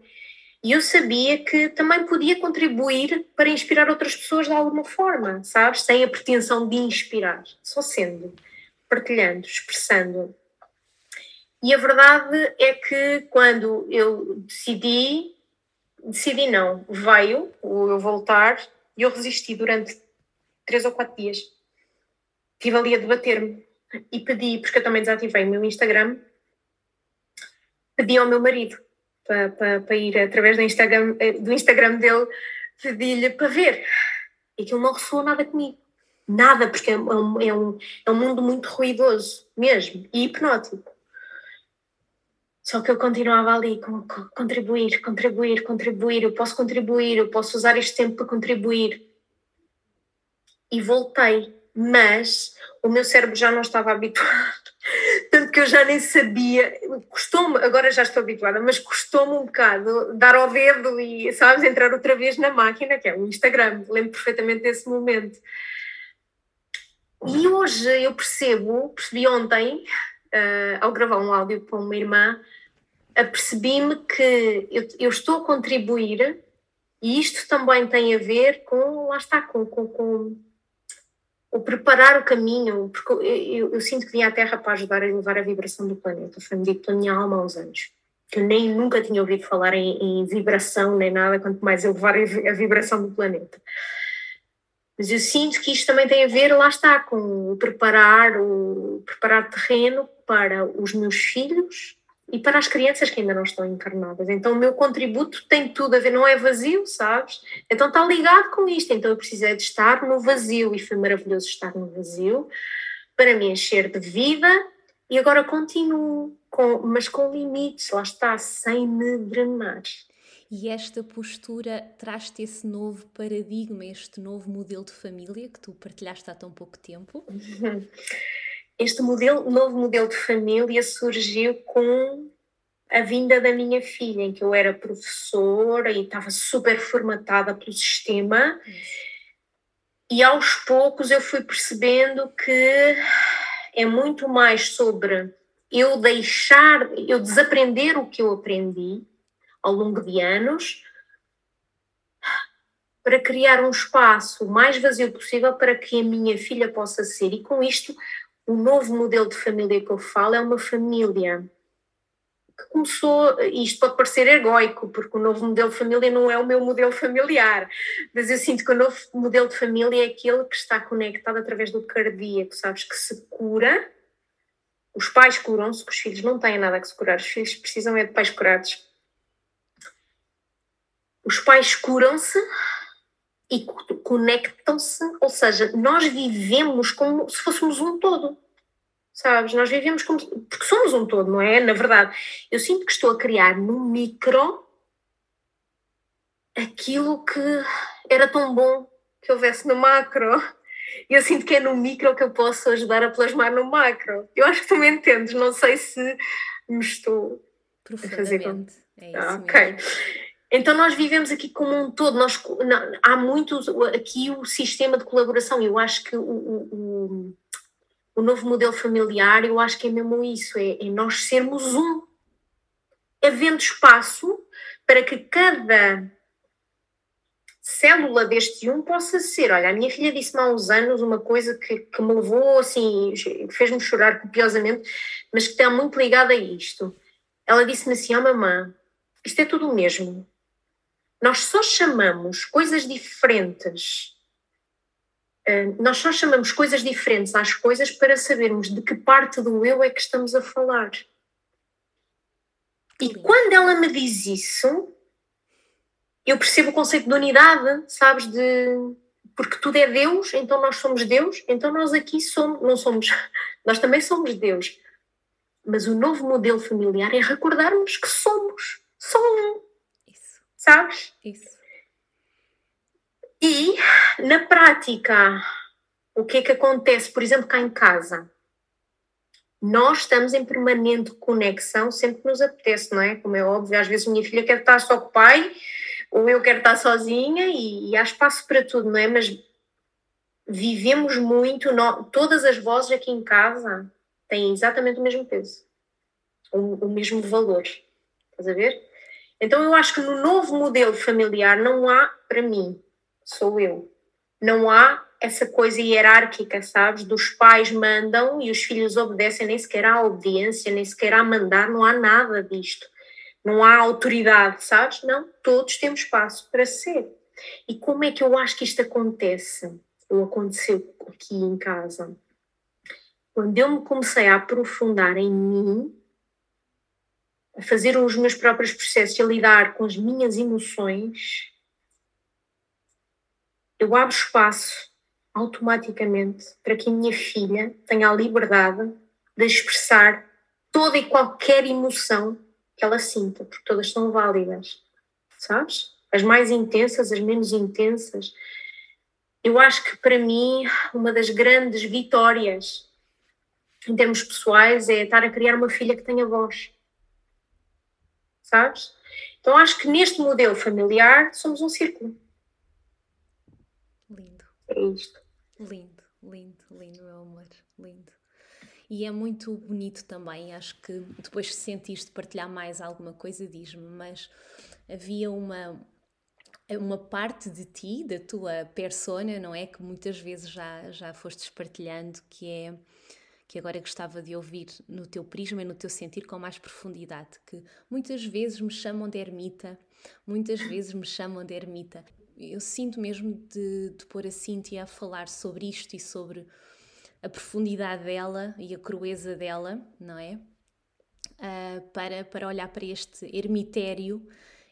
e eu sabia que também podia contribuir para inspirar outras pessoas de alguma forma, sabes? Sem a pretensão de inspirar, só sendo, partilhando, expressando. E a verdade é que quando eu decidi, decidi não, veio eu voltar, e eu resisti durante três ou quatro dias estive ali a debater-me e pedi, porque eu também desativei o meu Instagram, pedi ao meu marido para, para, para ir através do Instagram, eh, do Instagram dele, pedi-lhe para ver. E aquilo não ressoou nada comigo. Nada, porque é um, é, um, é um mundo muito ruidoso, mesmo, e hipnótico. Só que eu continuava ali com contribuir, contribuir, contribuir, eu posso contribuir, eu posso usar este tempo para contribuir. E voltei mas o meu cérebro já não estava habituado, tanto que eu já nem sabia, custou-me, agora já estou habituada, mas custou-me um bocado dar ao dedo e, sabes, entrar outra vez na máquina, que é o Instagram, lembro perfeitamente desse momento. E hoje eu percebo, percebi ontem, uh, ao gravar um áudio para uma irmã, apercebi-me que eu, eu, estou a contribuir e isto também tem a ver com, lá está, com, com, com o preparar o caminho, porque eu, eu, eu, sinto que vim à Terra para ajudar a elevar a vibração do planeta, foi-me dito pela minha alma há uns anos, que eu nem nunca tinha ouvido falar em, em vibração nem nada, quanto mais elevar a vibração do planeta. Mas eu sinto que isto também tem a ver, lá está, com o preparar, o preparar terreno para os meus filhos e para as crianças que ainda não estão encarnadas. Então o meu contributo tem tudo a ver, não é vazio, sabes? Então está ligado com isto. Então eu precisei de estar no vazio e foi maravilhoso estar no vazio para me encher de vida e agora continuo, com, mas com limites, lá está, sem me drenar. E esta postura traz-te esse novo paradigma, este novo modelo de família que tu partilhaste há tão pouco tempo? este modelo, novo modelo de família surgiu com a vinda da minha filha, em que eu era professora e estava super formatada pelo sistema. E aos poucos eu fui percebendo que é muito mais sobre eu deixar, eu desaprender o que eu aprendi ao longo de anos para criar um espaço o mais vazio possível para que a minha filha possa ser. E com isto, o novo modelo de família que eu falo é uma família que começou, isto pode parecer egóico, porque o novo modelo de família não é o meu modelo familiar, mas eu sinto que o novo modelo de família é aquele que está conectado através do cardíaco, sabes, que se cura, os pais curam-se, os filhos não têm nada que se curar, os filhos precisam é de pais curados. Os pais curam-se e conectam-se, ou seja, nós vivemos como se fôssemos um todo, sabes? Nós vivemos como porque somos um todo, não é? Na verdade, eu sinto que estou a criar no micro aquilo que era tão bom que houvesse no macro. E eu sinto que é no micro que eu posso ajudar a plasmar no macro. Eu acho que tu me entendes, não sei se me estou a fazer. É isso ah, ok. Mesmo. Então nós vivemos aqui como um todo, nós, não, há muito aqui o sistema de colaboração, eu acho que o, o, o, novo modelo familiar, eu acho que é mesmo isso, é, é nós sermos um, havendo espaço para que cada célula deste um possa ser. Olha, a minha filha disse-me há uns anos uma coisa que, que me levou assim, fez-me chorar copiosamente, mas que está muito ligada a isto. Ela disse-me assim: Ó mamã, isto é tudo o mesmo. Nós só chamamos coisas diferentes, eh, nós só chamamos coisas diferentes às coisas para sabermos de que parte do eu é que estamos a falar. E quando ela me diz isso, eu percebo o conceito de unidade, sabes? De porque tudo é Deus, então nós somos Deus, então nós aqui somos, não somos, nós também somos Deus. Mas o novo modelo familiar é recordarmos que somos só um sabes? Isso. E, na prática, o que é que acontece, por exemplo, cá em casa? Nós estamos em permanente conexão sempre que nos apetece, não é? Como é óbvio, às vezes minha filha quer estar só com o pai, ou eu quero estar sozinha, e, e há espaço para tudo, não é? Mas vivemos muito, todas as vozes aqui em casa têm exatamente o mesmo peso, o, o mesmo valor. Estás a ver? Então eu acho que no novo modelo familiar não há, para mim, sou eu, não há essa coisa hierárquica, sabes? Dos pais mandam e os filhos obedecem, nem sequer há obediência, nem sequer há mandar, não há nada disto. Não há autoridade, sabes? Não, todos temos espaço para ser. E como é que eu acho que isto acontece? Ou aconteceu aqui em casa? Quando eu me comecei a aprofundar em mim, a fazer os meus próprios processos, a lidar com as minhas emoções, eu abro espaço automaticamente para que a minha filha tenha a liberdade de expressar toda e qualquer emoção que ela sinta, porque todas são válidas, sabes? As mais intensas, as menos intensas. Eu acho que para mim uma das grandes vitórias em termos pessoais é estar a criar uma filha que tenha voz sabes? Então acho que neste modelo familiar somos um círculo. Lindo. É isto. Lindo, lindo, lindo, meu amor, lindo. E é muito bonito também, acho que depois se sentiste partilhar mais alguma coisa, diz-me, mas havia uma, uma parte de ti, da tua persona, não é? Que muitas vezes já, já fostes partilhando, que é que agora gostava de ouvir no teu prisma e no teu sentir com mais profundidade, que muitas vezes me chamam de ermita, muitas vezes me chamam de ermita. Eu sinto mesmo de, de pôr a Cíntia a falar sobre isto e sobre a profundidade dela e a crueza dela, não é? Uh, para, para olhar para este ermitério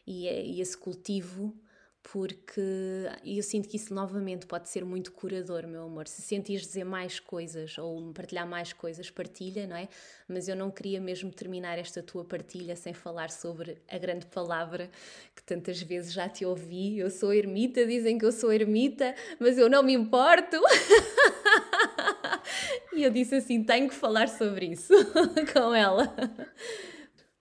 e, e esse cultivo porque eu sinto que isso novamente pode ser muito curador, meu amor. Se sentires dizer mais coisas ou partilhar mais coisas, partilha, não é? Mas eu não queria mesmo terminar esta tua partilha sem falar sobre a grande palavra que tantas vezes já te ouvi. Eu sou ermita, dizem que eu sou ermita, mas eu não me importo. E eu disse assim: tenho que falar sobre isso com ela.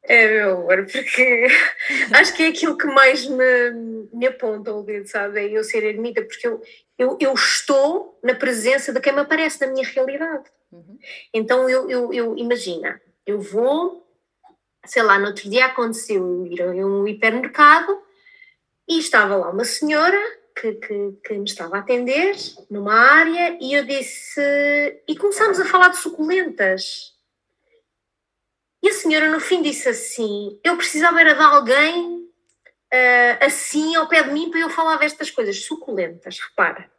É, meu amor, porque acho que é aquilo que mais me, me aponta o dedo, sabe? É eu ser ermita, porque eu, eu, eu estou na presença de quem me aparece na minha realidade. Uhum. Então, eu, eu, eu, imagina, eu vou, sei lá, no outro dia aconteceu ir a um hipermercado e estava lá uma senhora que, que, que, me estava a atender numa área e eu disse. E começámos a falar de suculentas. E a senhora no fim disse assim: Eu precisava era de alguém uh, assim ao pé de mim para eu falar destas coisas suculentas, repara.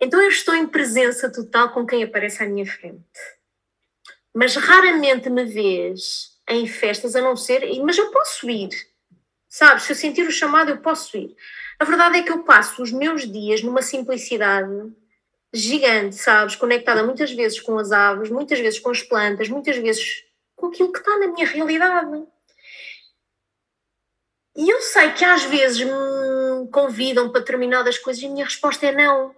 Então eu estou em presença total com quem aparece à minha frente. Mas raramente me vês em festas a não ser. Mas eu posso ir. Sabes? Se eu sentir o chamado, eu posso ir. A verdade é que eu passo os meus dias numa simplicidade gigante, sabes? Conectada muitas vezes com as aves, muitas vezes com as plantas, muitas vezes com aquilo que está na minha realidade. E eu sei que às vezes me convidam para determinadas coisas e a minha resposta é não,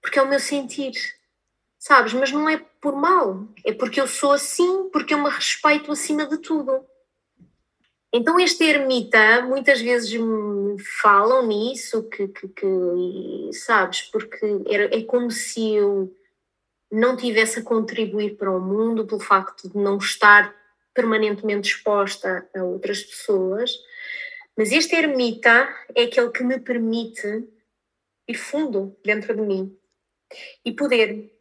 porque é o meu sentir, sabes? Mas não é por mal, é porque eu sou assim, porque eu me respeito acima de tudo. Então, este ermita, muitas vezes me falam nisso, que, que, que sabes, porque é, é como se eu não tivesse a contribuir para o mundo pelo facto de não estar permanentemente exposta a outras pessoas mas este ermita é aquele que me permite ir fundo dentro de mim e poder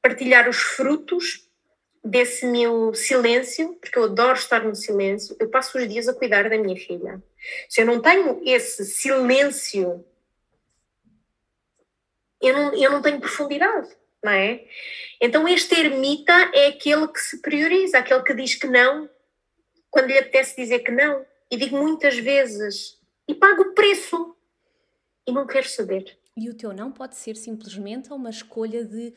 partilhar os frutos desse meu silêncio, porque eu adoro estar no silêncio. Eu passo os dias a cuidar da minha filha. Se eu não tenho esse silêncio, eu não, eu não tenho profundidade, não é? Então, este ermita é aquele que se prioriza, aquele que diz que não, quando lhe apetece dizer que não e digo muitas vezes e pago o preço e não quero saber. E o teu não pode ser simplesmente uma escolha de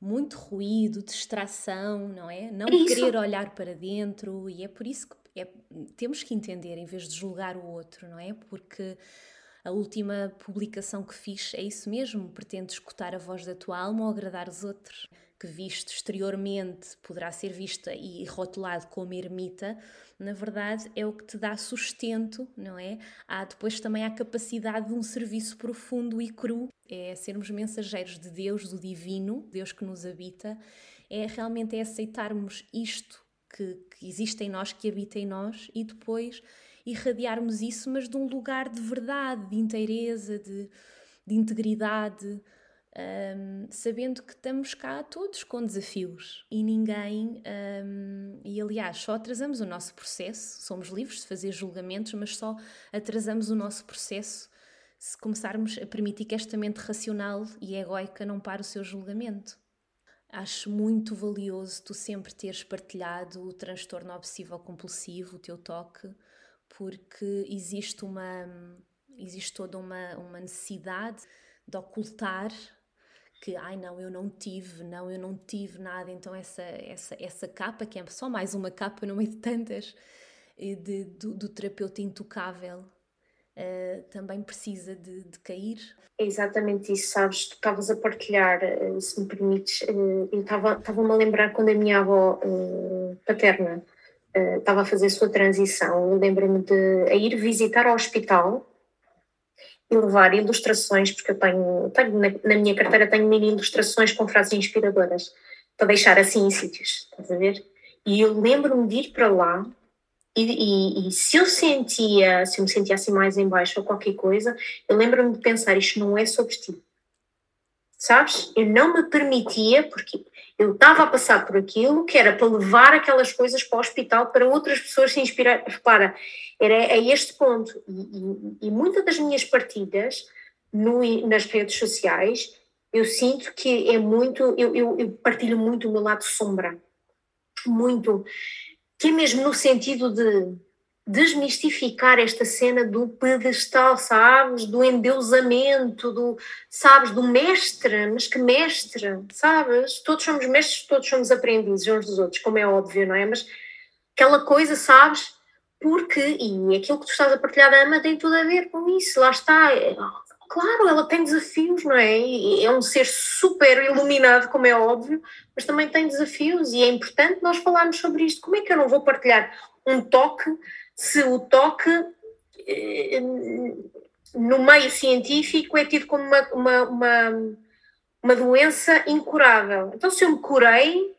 muito ruído, distração, não é? Não é querer olhar para dentro e é por isso que é, temos que entender em vez de julgar o outro, não é? Porque a última publicação que fiz é isso mesmo, pretendo escutar a voz da tua alma ou agradar os outros? Que visto exteriormente poderá ser vista e rotulado como ermita, na verdade é o que te dá sustento, não é? Há depois também a capacidade de um serviço profundo e cru, é sermos mensageiros de Deus, do divino, Deus que nos habita, é realmente é aceitarmos isto que, que existe em nós, que habita em nós e depois irradiarmos isso, mas de um lugar de verdade, de inteireza, de, de integridade, um, sabendo que estamos cá todos com desafios e ninguém, um, e aliás, só atrasamos o nosso processo, somos livres de fazer julgamentos, mas só atrasamos o nosso processo se começarmos a permitir que esta mente racional e egoica não pare o seu julgamento. Acho muito valioso tu sempre teres partilhado o transtorno obsessivo-compulsivo, o teu toque, porque existe uma existe toda uma, uma necessidade de ocultar que ai não, eu não tive, não, eu não tive nada, então essa, essa, essa capa, que é só mais uma capa no meio de tantas, eh, de, do, do terapeuta intocável, uh, também precisa de, de, cair. É exatamente isso, sabes? Tu estavas a partilhar, uh, se me permites, uh, eu estava-me a lembrar quando a minha avó paterna estava a fazer a sua transição, eu lembro-me de ir visitar ao hospital e levar ilustrações, porque eu tenho, tenho na, na, minha carteira tenho mini ilustrações com frases inspiradoras para deixar assim em sítios, estás a ver? E eu lembro-me de ir para lá e, e, e, se eu sentia, se eu me sentia assim mais em baixo ou qualquer coisa, eu lembro-me de pensar, isto não é sobre ti. Sabes? Eu não me permitia, porque eu estava a passar por aquilo que era para levar aquelas coisas para o hospital para outras pessoas se inspirar. Repara, era a este ponto. E, e, e muitas das minhas partilhas no, nas redes sociais, eu sinto que é muito, eu, eu, eu partilho muito o meu lado sombra. Muito. Que é mesmo no sentido de desmistificar esta cena do pedestal, sabes? Do endeusamento, do, sabes? Do mestre, mas que mestre, sabes? Todos somos mestres, todos somos aprendizes uns dos outros, como é óbvio, não é? Mas aquela coisa, sabes? Porque, e aquilo que tu estás a partilhar da ama tem tudo a ver com isso, lá está. claro, ela tem desafios, não é? E é um ser super iluminado, como é óbvio, mas também tem desafios e é importante nós falarmos sobre isto. Como é que eu não vou partilhar um toque se o toque eh, no meio científico é tido como uma, uma, uma, uma doença incurável? Então, se eu me curei,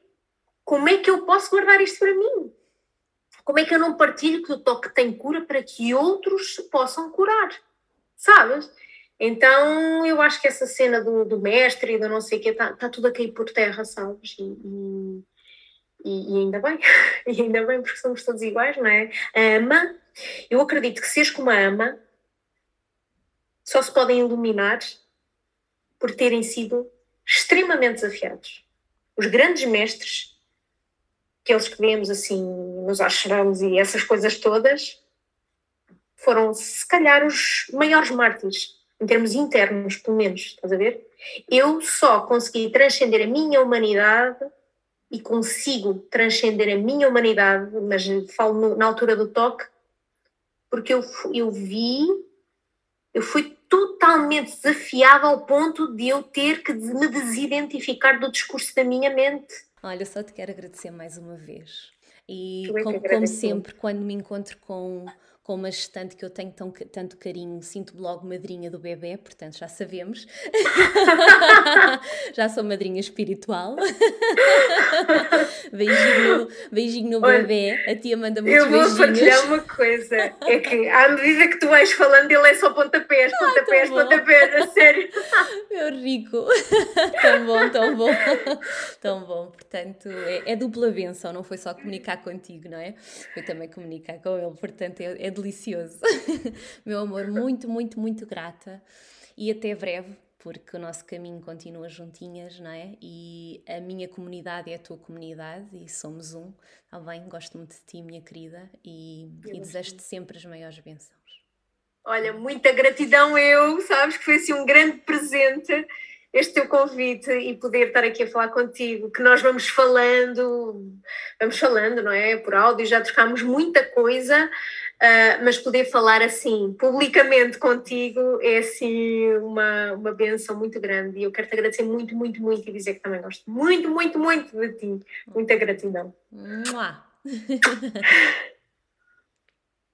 como é que eu posso guardar isto para mim? Como é que eu não partilho que o toque tem cura para que outros possam curar? Sabes? Então eu acho que essa cena do, do mestre e do não sei o quê está tá tudo a cair por terra, sabes? E, e, e, ainda bem, e ainda bem porque somos todos iguais, não é? Ama, eu acredito que seres como a ama só se podem iluminar por terem sido extremamente desafiados. Os grandes mestres, aqueles que vemos assim nos ashrams e essas coisas todas, foram se calhar os maiores mártires em termos internos, pelo menos, estás a ver? Eu só consegui transcender a minha humanidade e consigo transcender a minha humanidade, mas falo no, na altura do toque, porque eu, eu vi, eu fui totalmente desafiada ao ponto de eu ter que me desidentificar do discurso da minha mente. Olha, só te quero agradecer mais uma vez. E como, como sempre, quando me encontro com com uma gestante que eu tenho tão, tanto carinho, sinto-me logo madrinha do bebê, portanto já sabemos. já sou madrinha espiritual. beijinho, beijinho no Olha, bebê, a tia manda muitos Eu vou beijinhos. partilhar uma coisa, é que à medida que tu vais falando, ele é só pontapés, ah, pontapés, pontapés, a sério. Meu rico, tão bom, tão bom, tão bom. Portanto, é, é dupla benção, não foi só comunicar contigo, não é? Foi também comunicar com ele, portanto, é, é delicioso. Meu amor, muito, muito, muito grata e até breve, porque o nosso caminho continua juntinhas, não é? E a minha comunidade é a tua comunidade e somos um, está bem? Gosto muito de ti, minha querida, e, e desejo-te sempre as maiores bênçãos. Olha, muita gratidão eu, sabes que foi assim um grande presente este teu convite e poder estar aqui a falar contigo, que nós vamos falando, vamos falando, não é? Por áudio, já trocámos muita coisa, Uh, mas poder falar assim publicamente contigo é assim uma, uma benção muito grande e eu quero te agradecer muito, muito, muito e dizer que também gosto muito, muito, muito de ti. Muita gratidão.